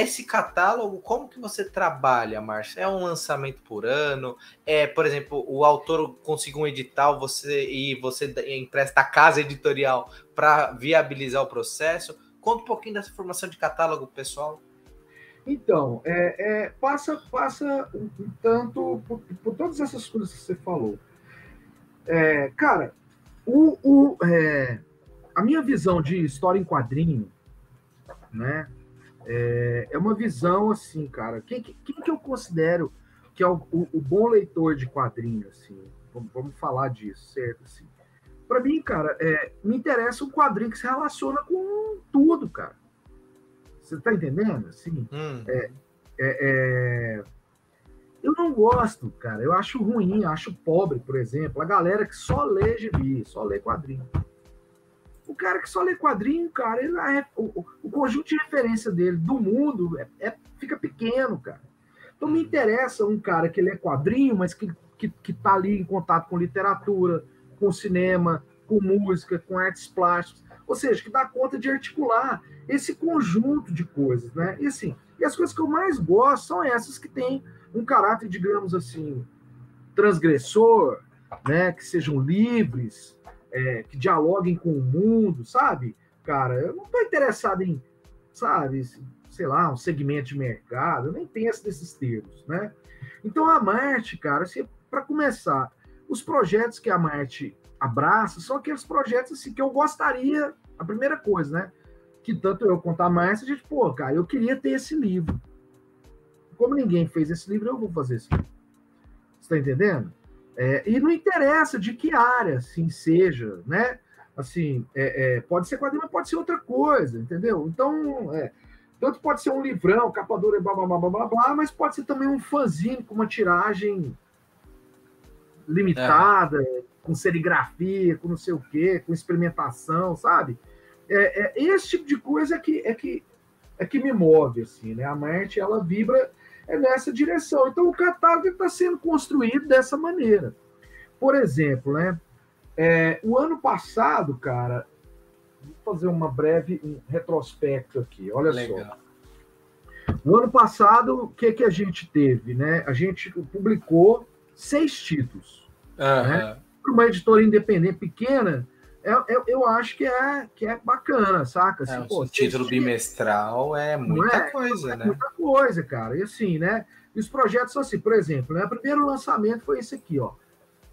S1: esse catálogo, como que você trabalha, Márcio? É um lançamento por ano? É, por exemplo, o autor conseguiu um edital você e você empresta a casa editorial para viabilizar o processo? Conta um pouquinho dessa formação de catálogo, pessoal.
S2: Então, é, é, passa, passa um tanto por, por todas essas coisas que você falou. É, cara, o, o, é, a minha visão de história em quadrinho, né, é, é uma visão assim, cara. Quem, quem, que eu considero que é o, o, o bom leitor de quadrinho, assim? Vamos, vamos falar disso, certo? Assim. Para mim, cara, é, me interessa um quadrinho que se relaciona com tudo, cara. Você tá entendendo? Assim, hum. é, é, é eu não gosto, cara. Eu acho ruim, acho pobre, por exemplo, a galera que só lê gibi, só lê quadrinho. O cara que só lê quadrinho, cara, ele é, o, o, conjunto de referência dele do mundo é, é, fica pequeno, cara. Então me interessa um cara que lê quadrinho, mas que, que, que tá ali em contato com literatura, com cinema, com música, com artes plásticas, ou seja, que dá conta de articular esse conjunto de coisas, né? E assim, e as coisas que eu mais gosto são essas que têm um caráter, digamos assim, transgressor, né, que sejam livres, é, que dialoguem com o mundo, sabe? Cara, eu não estou interessado em, sabe, sei lá, um segmento de mercado, eu nem penso nesses termos, né? Então a Marte, cara, assim, para começar, os projetos que a Marte abraça são aqueles projetos assim, que eu gostaria, a primeira coisa, né? Que tanto eu quanto a Marte, a gente, pô, cara, eu queria ter esse livro como ninguém fez esse livro, eu vou fazer esse livro. Você está entendendo? É, e não interessa de que área, assim, seja, né? Assim, é, é, pode ser quadrinho, mas pode ser outra coisa, entendeu? Então, é, tanto pode ser um livrão, capa dura, blá, blá, blá, blá, blá, blá, mas pode ser também um fanzine com uma tiragem limitada, é. com serigrafia, com não sei o quê, com experimentação, sabe? É, é, esse tipo de coisa é que, é que, é que me move, assim, né? A Marte, ela vibra é nessa direção. Então, o catálogo está sendo construído dessa maneira. Por exemplo, né, é, o ano passado, cara, vou fazer uma breve um retrospecto aqui, olha Legal. só. No ano passado, o que, que a gente teve? Né? A gente publicou seis títulos. Uhum. Né? Uma editora independente pequena, eu, eu, eu, acho que é, que é bacana, saca?
S1: Assim, é, pô, título bimestral é muita é, coisa, é né?
S2: Muita coisa, cara. E assim, né? E os projetos são assim, por exemplo, né? O primeiro lançamento foi esse aqui, ó.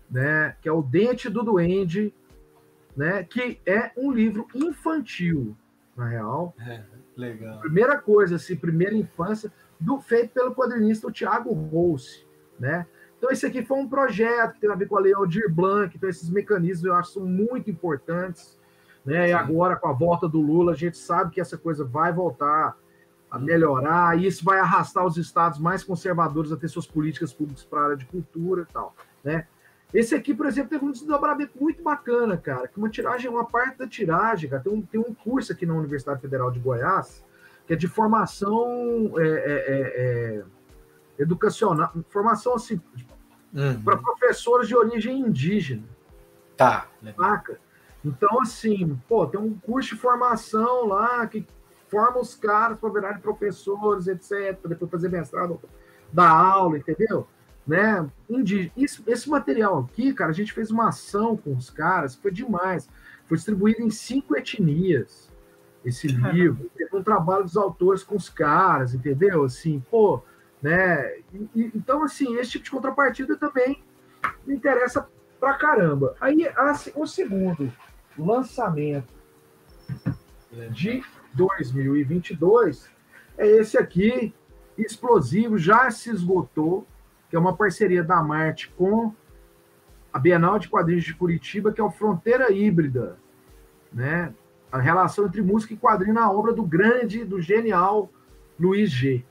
S2: Né? Que é o Dente do Duende, né? Que é um livro infantil, na real.
S1: É, legal.
S2: Primeira coisa, assim, primeira infância, do, feito pelo quadrinista Thiago Rose, né? Então, esse aqui foi um projeto que tem a ver com a Lei Aldir Blanc, então esses mecanismos eu acho são muito importantes. Né? E agora, com a volta do Lula, a gente sabe que essa coisa vai voltar a melhorar, e isso vai arrastar os estados mais conservadores a ter suas políticas públicas para a área de cultura e tal, né? Esse aqui, por exemplo, teve um desdobramento muito bacana, cara, que uma tiragem, uma parte da tiragem, cara, tem um, tem um curso aqui na Universidade Federal de Goiás, que é de formação é, é, é, é educacional, formação assim, uhum. para professores de origem indígena.
S1: Tá.
S2: Saca? Então, assim, pô, tem um curso de formação lá que forma os caras para virarem professores, etc., depois fazer mestrado, dar aula, entendeu? Né? Isso, esse material aqui, cara, a gente fez uma ação com os caras, foi demais. Foi distribuído em cinco etnias esse livro. Teve um trabalho dos autores com os caras, entendeu? Assim, pô, né? E, então, assim, esse tipo de contrapartida também me interessa pra caramba. Aí, assim, o segundo lançamento de 2022 é esse aqui, explosivo, já se esgotou, que é uma parceria da Marte com a Bienal de Quadrinhos de Curitiba, que é o Fronteira Híbrida, né? A relação entre música e quadrinho na obra do grande, do genial Luiz G.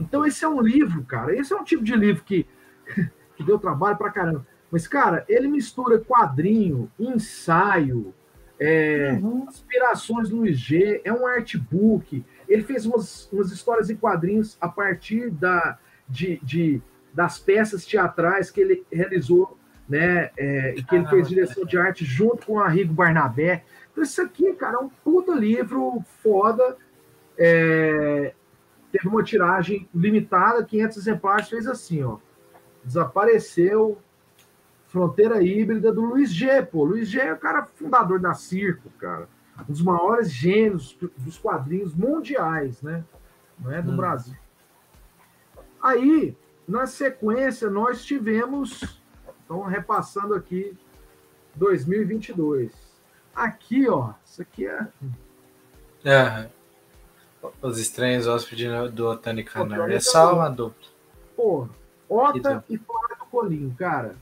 S2: Então esse é um livro, cara. Esse é um tipo de livro que, [LAUGHS] que deu trabalho pra caramba. Mas, cara, ele mistura quadrinho, ensaio, é, uhum. Inspirações do IG, é um artbook. Ele fez umas, umas histórias em quadrinhos a partir da, de, de das peças teatrais que ele realizou, né? É, e que ele fez direção de arte junto com a Rigo Barnabé. Então, isso aqui, cara, é um puta livro foda. É, teve uma tiragem limitada, 500 exemplares, fez assim, ó. Desapareceu, Fronteira Híbrida do Luiz G, pô. Luiz G é o cara fundador da Circo, cara. Um dos maiores gênios dos quadrinhos mundiais, né? Não é do hum. Brasil. Aí, na sequência, nós tivemos, então repassando aqui, 2022. Aqui, ó, isso aqui é.
S1: É. Os estranhos hóspedes do Otani Canário. É só uma dupla.
S2: Pô, Ota e Flora do Colinho, cara.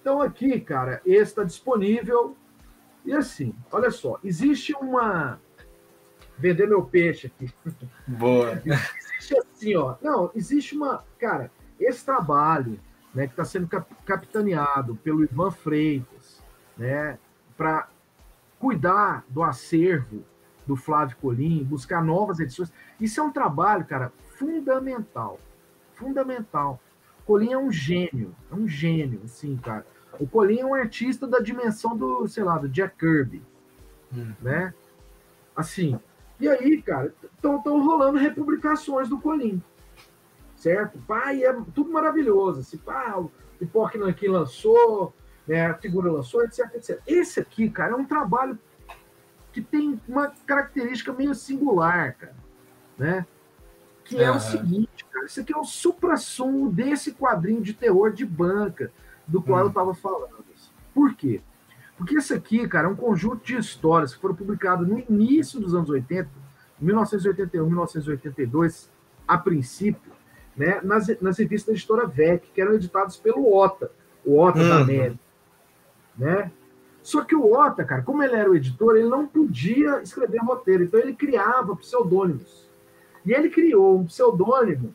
S2: Então, aqui, cara, esse está disponível. E assim, olha só, existe uma. Vender meu peixe aqui.
S1: Boa. [LAUGHS]
S2: existe assim, ó. Não, existe uma. Cara, esse trabalho né, que está sendo cap capitaneado pelo Ivan Freitas, né, para cuidar do acervo do Flávio Colim, buscar novas edições. Isso é um trabalho, cara, fundamental. Fundamental. Colim é um gênio, é um gênio, assim, cara. O Colin é um artista da dimensão do, sei lá, do Jack Kirby, hum. né? Assim, e aí, cara, estão rolando republicações do Colin, certo? Pai, é tudo maravilhoso, assim, pá, o Pockman aqui lançou, né, a figura lançou, etc, etc. Esse aqui, cara, é um trabalho que tem uma característica meio singular, cara, né? Que é uhum. o seguinte, cara, isso aqui é o supra-sumo desse quadrinho de terror de banca, do qual hum. eu estava falando. Por quê? Porque isso aqui, cara, é um conjunto de histórias que foram publicadas no início dos anos 80, 1981, 1982, a princípio, né, nas, nas revistas da editora VEC, que eram editadas pelo OTA, o OTA uhum. da América. Né? Só que o OTA, cara, como ele era o editor, ele não podia escrever roteiro, então ele criava pseudônimos. E ele criou um pseudônimo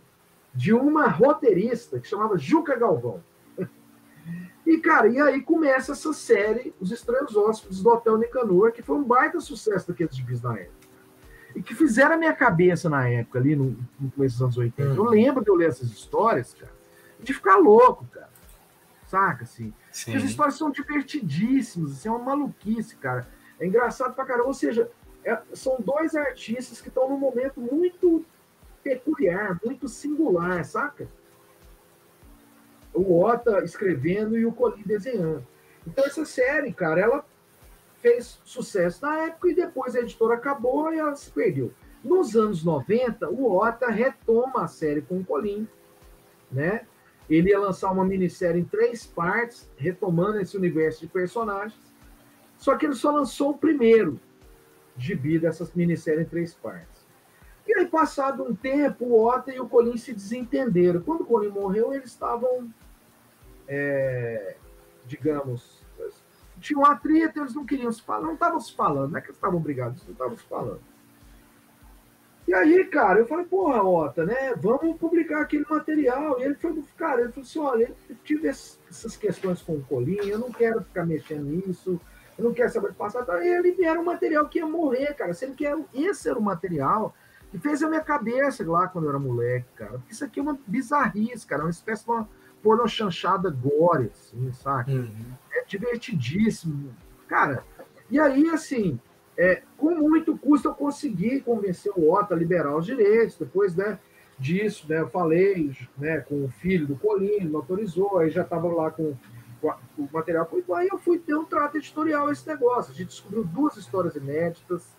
S2: de uma roteirista que chamava Juca Galvão. E, cara, e aí começa essa série, Os Estranhos Hóspedes do Hotel Nicanor, que foi um baita sucesso daqueles gibis na época. E que fizeram a minha cabeça na época, ali no, no começo dos anos 80. Hum. Eu lembro de eu ler essas histórias, cara, de ficar louco, cara. Saca, assim? Sim. Porque as histórias são divertidíssimas, assim, é uma maluquice, cara. É engraçado pra caramba. Ou seja, é, são dois artistas que estão num momento muito peculiar, muito singular, saca? o Ota escrevendo e o Colin desenhando. Então essa série, cara, ela fez sucesso na época e depois a editora acabou e ela se perdeu. Nos anos 90, o Ota retoma a série com o Colin, né? Ele ia lançar uma minissérie em três partes, retomando esse universo de personagens. Só que ele só lançou o primeiro gibi dessas minisséries em três partes. E aí, passado um tempo, o Ota e o Colin se desentenderam. Quando o Colin morreu, eles estavam é, digamos, tinha um atrito, eles não queriam se falar, não estavam se falando, não é que eles estavam brigados, não estavam se falando. E aí, cara, eu falei, porra, Ota, né? Vamos publicar aquele material. E ele foi, cara, ele falou assim: olha, eu tive essas questões com o Colinha, eu não quero ficar mexendo nisso, eu não quero saber do passado. E ele era um material que ia morrer, cara. Sendo que era, esse era o material que fez a minha cabeça lá quando eu era moleque, cara. Isso aqui é uma bizarrice, cara. É uma espécie de uma porno chanchada gore, assim, saca? Uhum. É divertidíssimo. Cara, e aí, assim, é, com muito custo eu consegui convencer o Otto a liberar os direitos. Depois né, disso, né, eu falei né, com o filho do Colino, autorizou, aí já estava lá com, com, o material. Aí eu fui ter um trato editorial esse negócio. A gente descobriu duas histórias inéditas,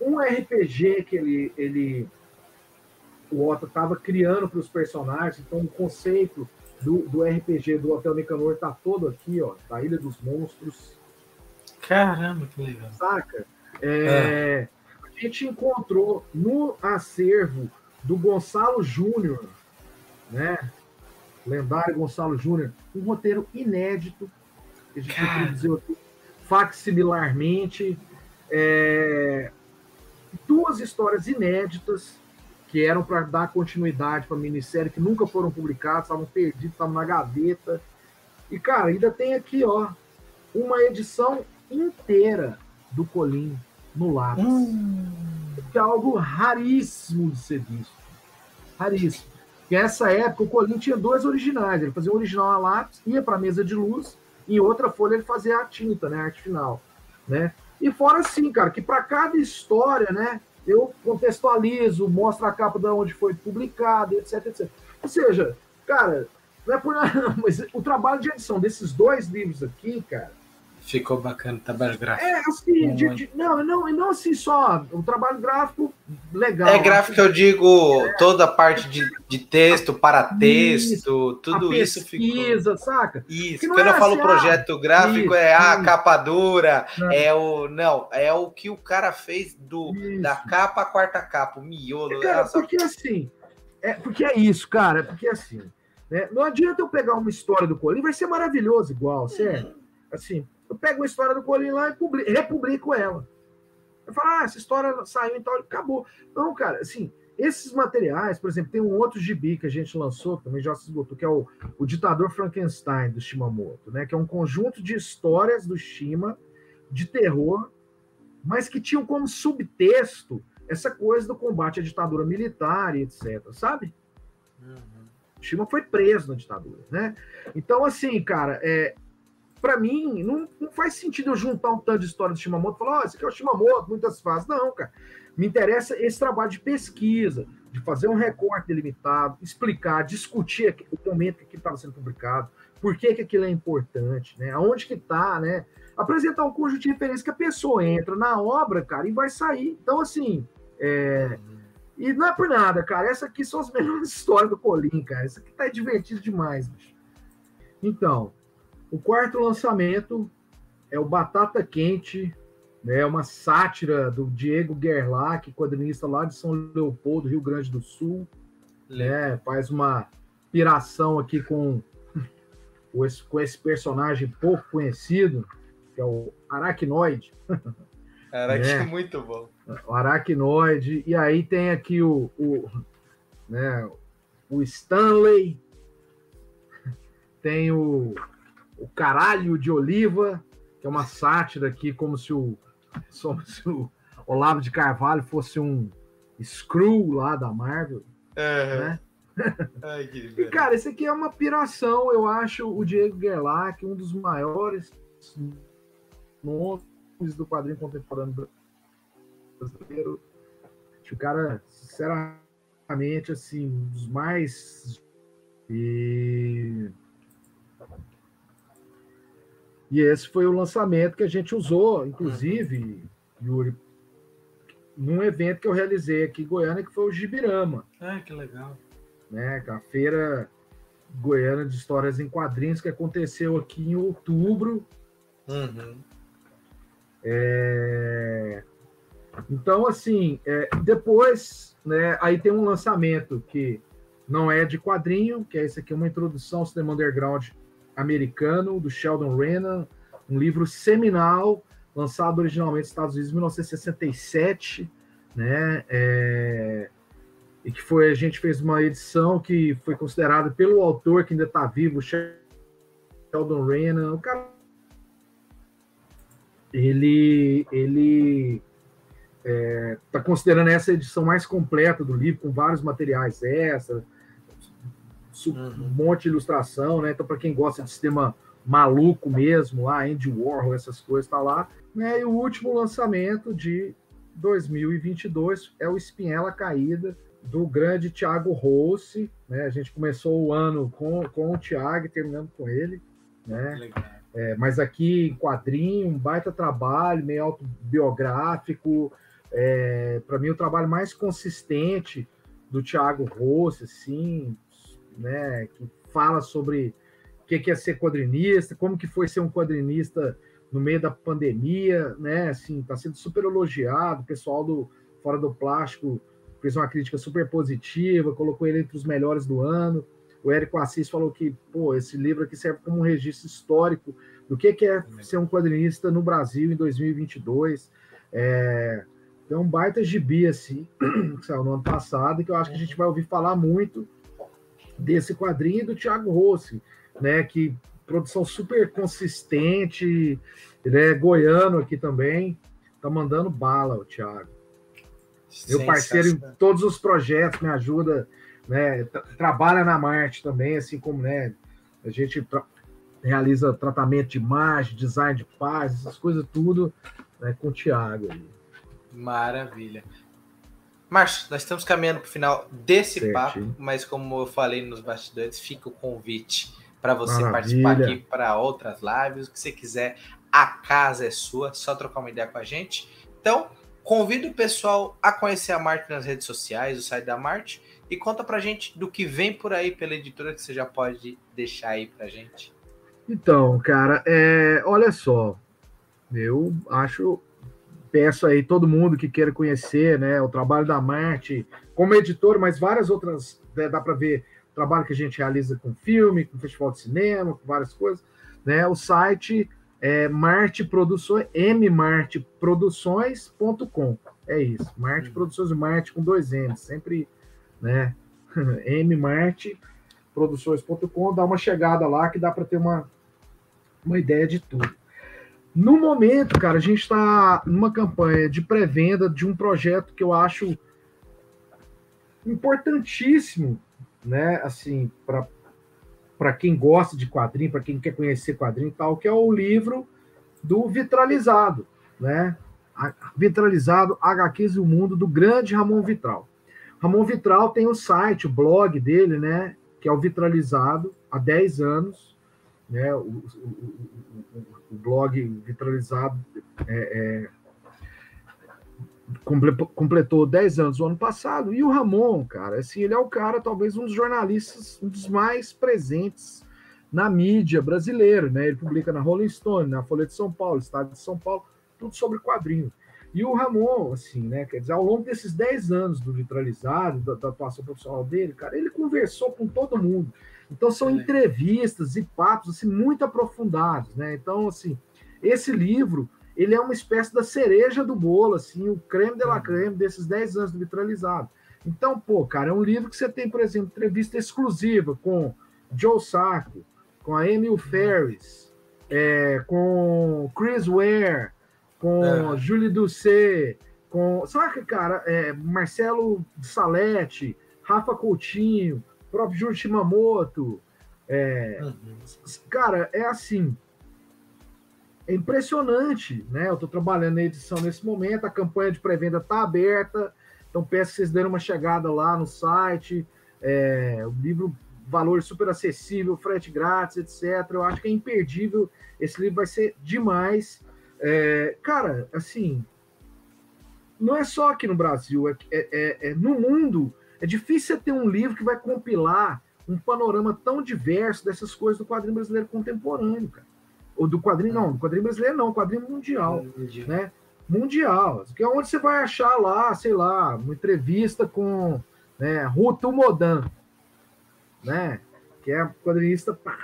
S2: um RPG que ele, ele o Otto estava criando para os personagens, então o conceito do, do RPG do Hotel Nicanor está todo aqui, ó, da Ilha dos Monstros.
S1: Caramba, que legal.
S2: Saca? É, a gente encontrou no acervo do Gonçalo Júnior, né? Lendário Gonçalo Júnior, um roteiro inédito, que a gente facsimilarmente. É, duas histórias inéditas que eram para dar continuidade para a minissérie, que nunca foram publicadas, estavam perdidos, estavam na gaveta. E, cara, ainda tem aqui, ó, uma edição inteira do Colim no lápis. Hum. Que é algo raríssimo de ser visto. Raríssimo. Porque nessa época o Colim tinha dois originais. Ele fazia o original a lápis, ia para a mesa de luz, e em outra folha ele fazia a tinta, né, a arte final. Né? E fora assim, cara, que para cada história, né, eu contextualizo, mostro a capa de onde foi publicado, etc, etc. Ou seja, cara, não é por nada, [LAUGHS] mas o trabalho de edição desses dois livros aqui, cara,
S1: Ficou bacana, trabalho gráfico.
S2: É, assim, de, de, não, não, não assim só, o trabalho gráfico legal.
S1: É gráfico, eu digo, é, toda a parte de, de texto, para texto, tudo isso
S2: pesquisa, ficou... saca?
S1: Isso, quando é eu falo assim, projeto ah, gráfico, isso, é a ah, capa dura, não. é o. Não, é o que o cara fez do, da capa à quarta capa, o miolo.
S2: É, cara, essa... porque assim, é, porque é isso, cara, porque assim, né, não adianta eu pegar uma história do Colim, vai ser maravilhoso igual, certo? Assim, eu pego uma história do Colim lá e publico, republico ela. Eu falo, ah, essa história saiu, então acabou. Não, cara, assim, esses materiais, por exemplo, tem um outro gibi que a gente lançou, que também já se esgotou, que é o, o Ditador Frankenstein, do Shimamoto, né? Que é um conjunto de histórias do Shima, de terror, mas que tinham como subtexto essa coisa do combate à ditadura militar e etc, sabe? Uhum. Shima foi preso na ditadura, né? Então, assim, cara, é, para mim, não, não, faz sentido eu juntar um tanto de história do Shimamoto e falar, ó, oh, esse aqui é o Shimamoto, muitas fases. Não, cara. Me interessa esse trabalho de pesquisa, de fazer um recorte delimitado, explicar, discutir o momento que estava sendo publicado, por que, que aquilo é importante, né? Aonde que está, né? Apresentar um conjunto de referências que a pessoa entra na obra, cara, e vai sair. Então, assim, é... E não é por nada, cara. Essa aqui são as [LAUGHS] melhores histórias do Colim, cara. Isso aqui tá divertido demais, bicho. Então, o quarto lançamento é o Batata Quente, né, uma sátira do Diego Gerlach, quadrinista lá de São Leopoldo, Rio Grande do Sul. Né, faz uma piração aqui com, com esse personagem pouco conhecido, que é o Aracnoide.
S1: Aracnoide é muito bom.
S2: O Aracnoide. E aí tem aqui o, o, né, o Stanley, tem o o Caralho de Oliva, que é uma sátira aqui, como se o, como se o Olavo de Carvalho fosse um Screw lá da Marvel. É. Né? [LAUGHS] Ai, e, cara, esse aqui é uma piração, eu acho o Diego Gerlach um dos maiores nomes do quadrinho contemporâneo brasileiro. O cara, sinceramente, assim, um dos mais. E e esse foi o lançamento que a gente usou, inclusive, Yuri, num evento que eu realizei aqui em Goiânia, que foi o Gibirama.
S1: Ah, que legal.
S2: Né, a feira goiana de histórias em quadrinhos que aconteceu aqui em outubro. Uhum. É... Então, assim, é... depois, né, aí tem um lançamento que não é de quadrinho, que é esse aqui, uma introdução ao cinema underground americano, do Sheldon Renan, um livro seminal, lançado originalmente nos Estados Unidos em 1967, né? É, e que foi a gente fez uma edição que foi considerada pelo autor que ainda está vivo, Sheldon Renan, o cara ele ele está é, considerando essa edição mais completa do livro, com vários materiais extra, uhum. Um monte de ilustração, né? Então, para quem gosta de sistema maluco mesmo, lá, Andy Warhol, essas coisas, está lá. Né? E o último lançamento de 2022 é o Espinhela Caída, do grande Thiago Rossi. Né? A gente começou o ano com, com o Thiago e terminando com ele. Né? É, mas aqui em quadrinho, um baita trabalho, meio autobiográfico, é, para mim, o trabalho mais consistente do Thiago Rossi, assim, né, que fala sobre o que é ser quadrinista, como que foi ser um quadrinista no meio da pandemia, né? Assim, está sendo super elogiado. O pessoal do Fora do Plástico fez uma crítica super positiva, colocou ele entre os melhores do ano. O Érico Assis falou que, pô, esse livro aqui serve como um registro histórico do que é ser um quadrinista no Brasil em 2022. É, tem um baita gibi, assim, [CLEARS THROAT] que saiu no ano passado, que eu acho que a gente vai ouvir falar muito desse quadrinho do Thiago Rossi, né? Que produção super consistente, ele é goiano aqui também, tá mandando bala o Thiago. Meu parceiro em todos os projetos, me ajuda, né? Trabalha na Marte também, assim como, né? A gente tra realiza tratamento de imagem, design de páginas, essas coisas tudo, né? Com o Thiago.
S1: Maravilha. Márcio, nós estamos caminhando para o final desse certo. papo, mas como eu falei nos bastidores, fica o convite para você Maravilha. participar aqui para outras lives. O que você quiser, a casa é sua, só trocar uma ideia com a gente. Então, convido o pessoal a conhecer a Marte nas redes sociais, o site da Marte, e conta para a gente do que vem por aí pela editora que você já pode deixar aí para a gente.
S2: Então, cara, é, olha só, eu acho peço aí todo mundo que queira conhecer, né, o trabalho da Marte como editor, mas várias outras, né, dá para ver trabalho que a gente realiza com filme, com festival de cinema, com várias coisas, né? O site é Marte Produções, mmarteproduções.com. É isso, Marte Produções, Marte com dois M's, sempre, né? [LAUGHS] mmarteproduções.com, dá uma chegada lá que dá para ter uma, uma ideia de tudo. No momento, cara, a gente está numa campanha de pré-venda de um projeto que eu acho importantíssimo, né? Assim, para quem gosta de quadrinho, para quem quer conhecer quadrinho e tal, que é o livro do Vitralizado, né? Vitralizado, HQs e o Mundo, do grande Ramon Vitral. Ramon Vitral tem o site, o blog dele, né? Que é o Vitralizado, há 10 anos, né? O, o, o, o blog vitralizado é, é, completou 10 anos no ano passado, e o Ramon, cara, assim, ele é o cara, talvez um dos jornalistas, um dos mais presentes na mídia brasileira, né? Ele publica na Rolling Stone, na Folha de São Paulo, Estado de São Paulo, tudo sobre quadrinhos. E o Ramon, assim, né? Quer dizer, ao longo desses 10 anos do vitralizado, da, da atuação profissional dele, cara, ele conversou com todo mundo. Então são entrevistas e papos assim muito aprofundados, né? Então assim, esse livro ele é uma espécie da cereja do bolo, assim, o creme de la uhum. creme desses 10 anos do vitralizado. Então, pô, cara, é um livro que você tem, por exemplo, entrevista exclusiva com Joe Sacco, com a Emil uhum. Ferris, é, com Chris Ware, com é. Julie Doucet, com, saca, cara, é, Marcelo Salete, Rafa Coutinho, próprio Jun Shimamoto. É, uhum. Cara, é assim. É impressionante, né? Eu estou trabalhando na edição nesse momento, a campanha de pré-venda está aberta, então peço que vocês deem uma chegada lá no site. É, o livro, valor super acessível, frete grátis, etc. Eu acho que é imperdível. Esse livro vai ser demais. É, cara, assim, não é só aqui no Brasil, é, é, é, é no mundo é difícil ter um livro que vai compilar um panorama tão diverso dessas coisas do quadrinho brasileiro contemporâneo, cara. Ou do quadrinho, não, do quadrinho brasileiro não, quadrinho mundial, mundial. né? Mundial. Que é onde você vai achar lá, sei lá, uma entrevista com né, Ruto Modan, né? Que é quadrinista pá,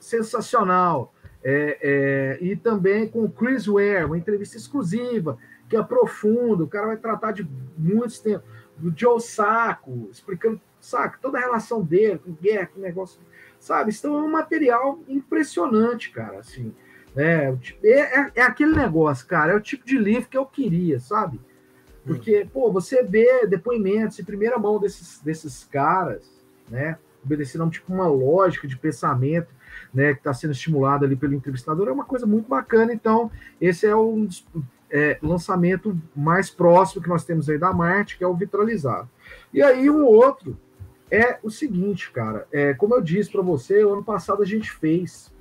S2: sensacional. É, é, e também com Chris Ware, uma entrevista exclusiva. que é profundo, o cara vai tratar de muitos temas, do Joe Saco, explicando, saca, toda a relação dele com guerra, com negócio, sabe? Então é um material impressionante, cara, assim, né? É, é, é aquele negócio, cara, é o tipo de livro que eu queria, sabe? Porque, pô, você vê depoimentos em primeira mão desses, desses caras, né? Obedecendo tipo uma lógica de pensamento, né? Que está sendo estimulada ali pelo entrevistador, é uma coisa muito bacana. Então, esse é o é, lançamento mais próximo que nós temos aí da Marte, que é o Vitralizado. E aí, um outro é o seguinte, cara. É, como eu disse para você, o ano passado a gente fez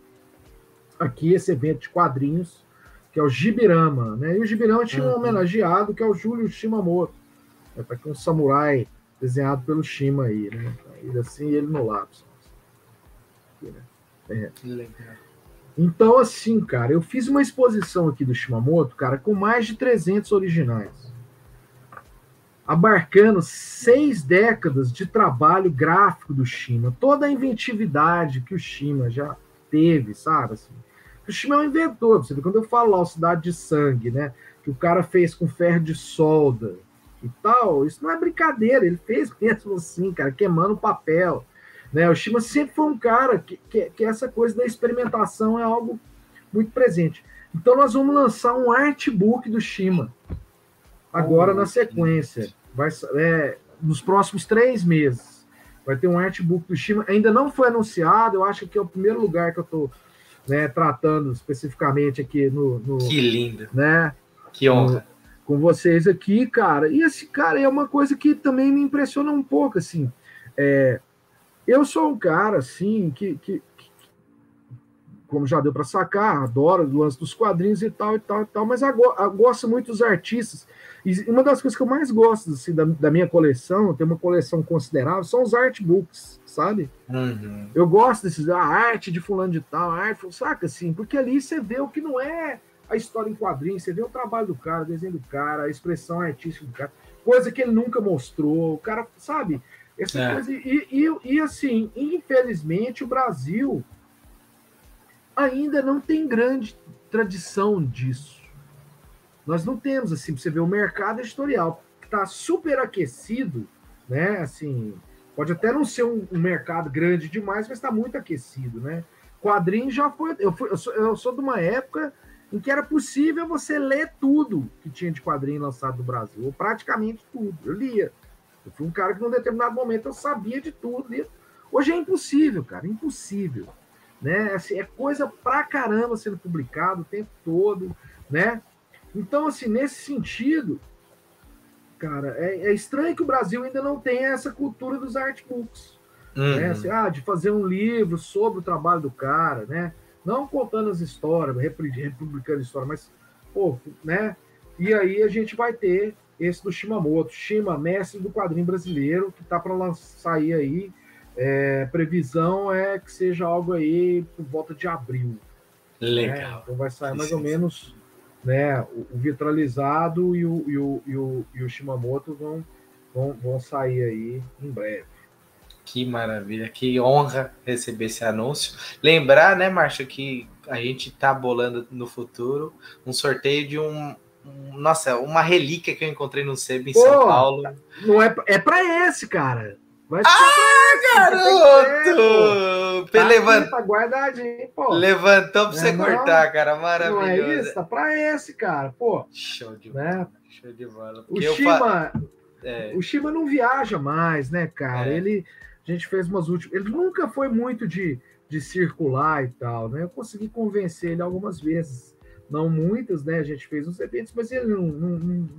S2: aqui esse evento de quadrinhos que é o Gibirama, né? E o Gibirama tinha um uhum. homenageado que é o Júlio Shimamoto, né? Tá aqui um samurai desenhado pelo Shima aí, né? Ele assim ele no lápis. Aqui, né? é. Legal. Então, assim, cara, eu fiz uma exposição aqui do Shimamoto, cara, com mais de 300 originais. Abarcando seis décadas de trabalho gráfico do Shima, toda a inventividade que o Shima já teve, sabe? Assim, o Shima é um inventor. Você vê, quando eu falo lá, o Cidade de Sangue, né? Que o cara fez com ferro de solda e tal, isso não é brincadeira. Ele fez [LAUGHS] mesmo assim, cara, queimando papel. Né? O Shima sempre foi um cara que, que, que essa coisa da experimentação é algo muito presente. Então nós vamos lançar um artbook do Shima agora oh, na sequência. Vai, é, nos próximos três meses. Vai ter um artbook do Shima. Ainda não foi anunciado, eu acho que é o primeiro lugar que eu estou né, tratando especificamente aqui no, no
S1: que lindo,
S2: né?
S1: Que honra.
S2: No, com vocês aqui, cara. E esse cara é uma coisa que também me impressiona um pouco, assim. É, eu sou um cara, assim, que, que, que como já deu para sacar, adoro o lance dos quadrinhos e tal, e tal, e tal, mas agora, gosto muito dos artistas. E uma das coisas que eu mais gosto assim, da, da minha coleção, tem uma coleção considerável, são os artbooks, sabe? Uhum. Eu gosto desses, a arte de fulano de tal, a arte, saca assim, porque ali você vê o que não é a história em quadrinhos, você vê o trabalho do cara, o desenho do cara, a expressão artística do cara, coisa que ele nunca mostrou, o cara, sabe? Essa é. coisa, e, e, e assim, infelizmente o Brasil ainda não tem grande tradição disso. Nós não temos, assim, você ver o mercado editorial que está super aquecido, né? Assim, pode até não ser um, um mercado grande demais, mas está muito aquecido, né? Quadrinho já foi. Eu, fui, eu, sou, eu sou de uma época em que era possível você ler tudo que tinha de quadrinho lançado no Brasil, ou praticamente tudo. Eu lia. Eu fui um cara que, num determinado momento, eu sabia de tudo. Hoje é impossível, cara, impossível. Né? Assim, é coisa pra caramba sendo publicado o tempo todo, né? Então, assim, nesse sentido, cara, é, é, estranho que o Brasil ainda não tenha essa cultura dos artbooks. Né? Uhum. Né? Assim, ah, de fazer um livro sobre o trabalho do cara, né? Não contando as histórias, republicando história, mas, pô, né? E aí a gente vai ter esse do Shimamoto, Shima, mestre do quadrinho brasileiro, que tá para sair aí. É, previsão é que seja algo aí por volta de abril.
S1: Legal.
S2: Né? Então vai sair mais ou menos né, o, o vitralizado e o, e o, e o, e o Shimamoto vão, vão, vão sair aí em breve.
S1: Que maravilha, que honra receber esse anúncio. Lembrar, né, Márcio, que a gente tá bolando no futuro um sorteio de um nossa, uma relíquia que eu encontrei no Sebo em Pô, São Paulo.
S2: Não é, é para esse, cara.
S1: Vai ah, garoto! Tá levant...
S2: tá guardadinho, pô.
S1: Levantou pra você não, cortar, cara. Maravilhoso. Não
S2: é isso? Tá pra esse, cara. Pô.
S1: Show de né? bola. Show de bola.
S2: o Shima, fa... é. o Shima não viaja mais, né, cara? É. Ele, a gente fez umas últimas. Ele nunca foi muito de, de circular e tal, né? Eu consegui convencer ele algumas vezes. Não muitas, né? A gente fez uns eventos, mas ele não, não, não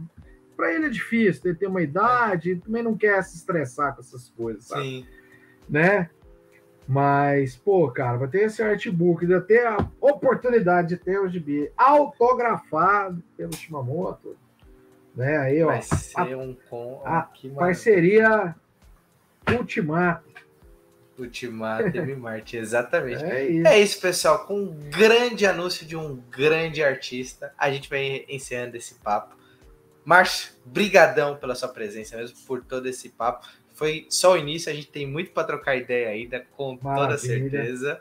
S2: para ele é difícil, ele tem uma idade, também não quer se estressar com essas coisas, sabe? Sim. Né? Mas, pô, cara, vai ter esse artbook, vai ter a oportunidade de ter o GB autografado pelo Shimamoto, né? Aí, ó.
S1: Vai ser a, um com
S2: a parceria Ultimato.
S1: Ultimato e Marte, [LAUGHS] exatamente. É isso. é isso, pessoal. Com um grande anúncio de um grande artista, a gente vai encerrando esse papo. Márcio, brigadão pela sua presença mesmo, por todo esse papo. Foi só o início, a gente tem muito para trocar ideia ainda, com Maravilha. toda certeza.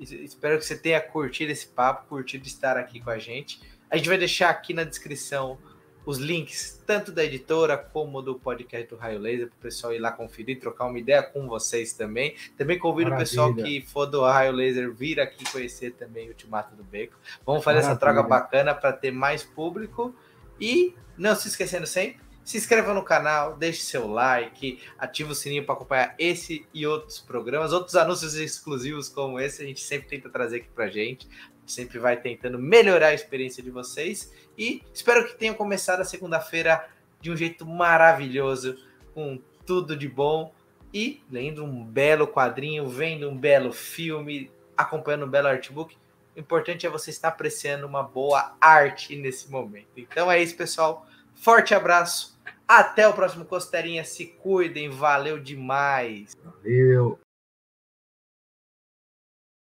S1: Espero que você tenha curtido esse papo, curtido estar aqui com a gente. A gente vai deixar aqui na descrição os links tanto da editora como do podcast do Raio Laser para o pessoal ir lá conferir, trocar uma ideia com vocês também. Também convido Maravilha. o pessoal que for do Raio Laser vir aqui conhecer também o Ultimato do Beco. Vamos fazer Maravilha. essa troca bacana para ter mais público e não se esquecendo sempre, se inscreva no canal, deixe seu like, ative o sininho para acompanhar esse e outros programas, outros anúncios exclusivos como esse, a gente sempre tenta trazer aqui para gente sempre vai tentando melhorar a experiência de vocês. E espero que tenham começado a segunda-feira de um jeito maravilhoso, com tudo de bom e lendo um belo quadrinho, vendo um belo filme, acompanhando um belo artbook. O importante é você estar apreciando uma boa arte nesse momento. Então é isso, pessoal. Forte abraço. Até o próximo Costeirinha. Se cuidem. Valeu demais.
S2: Valeu.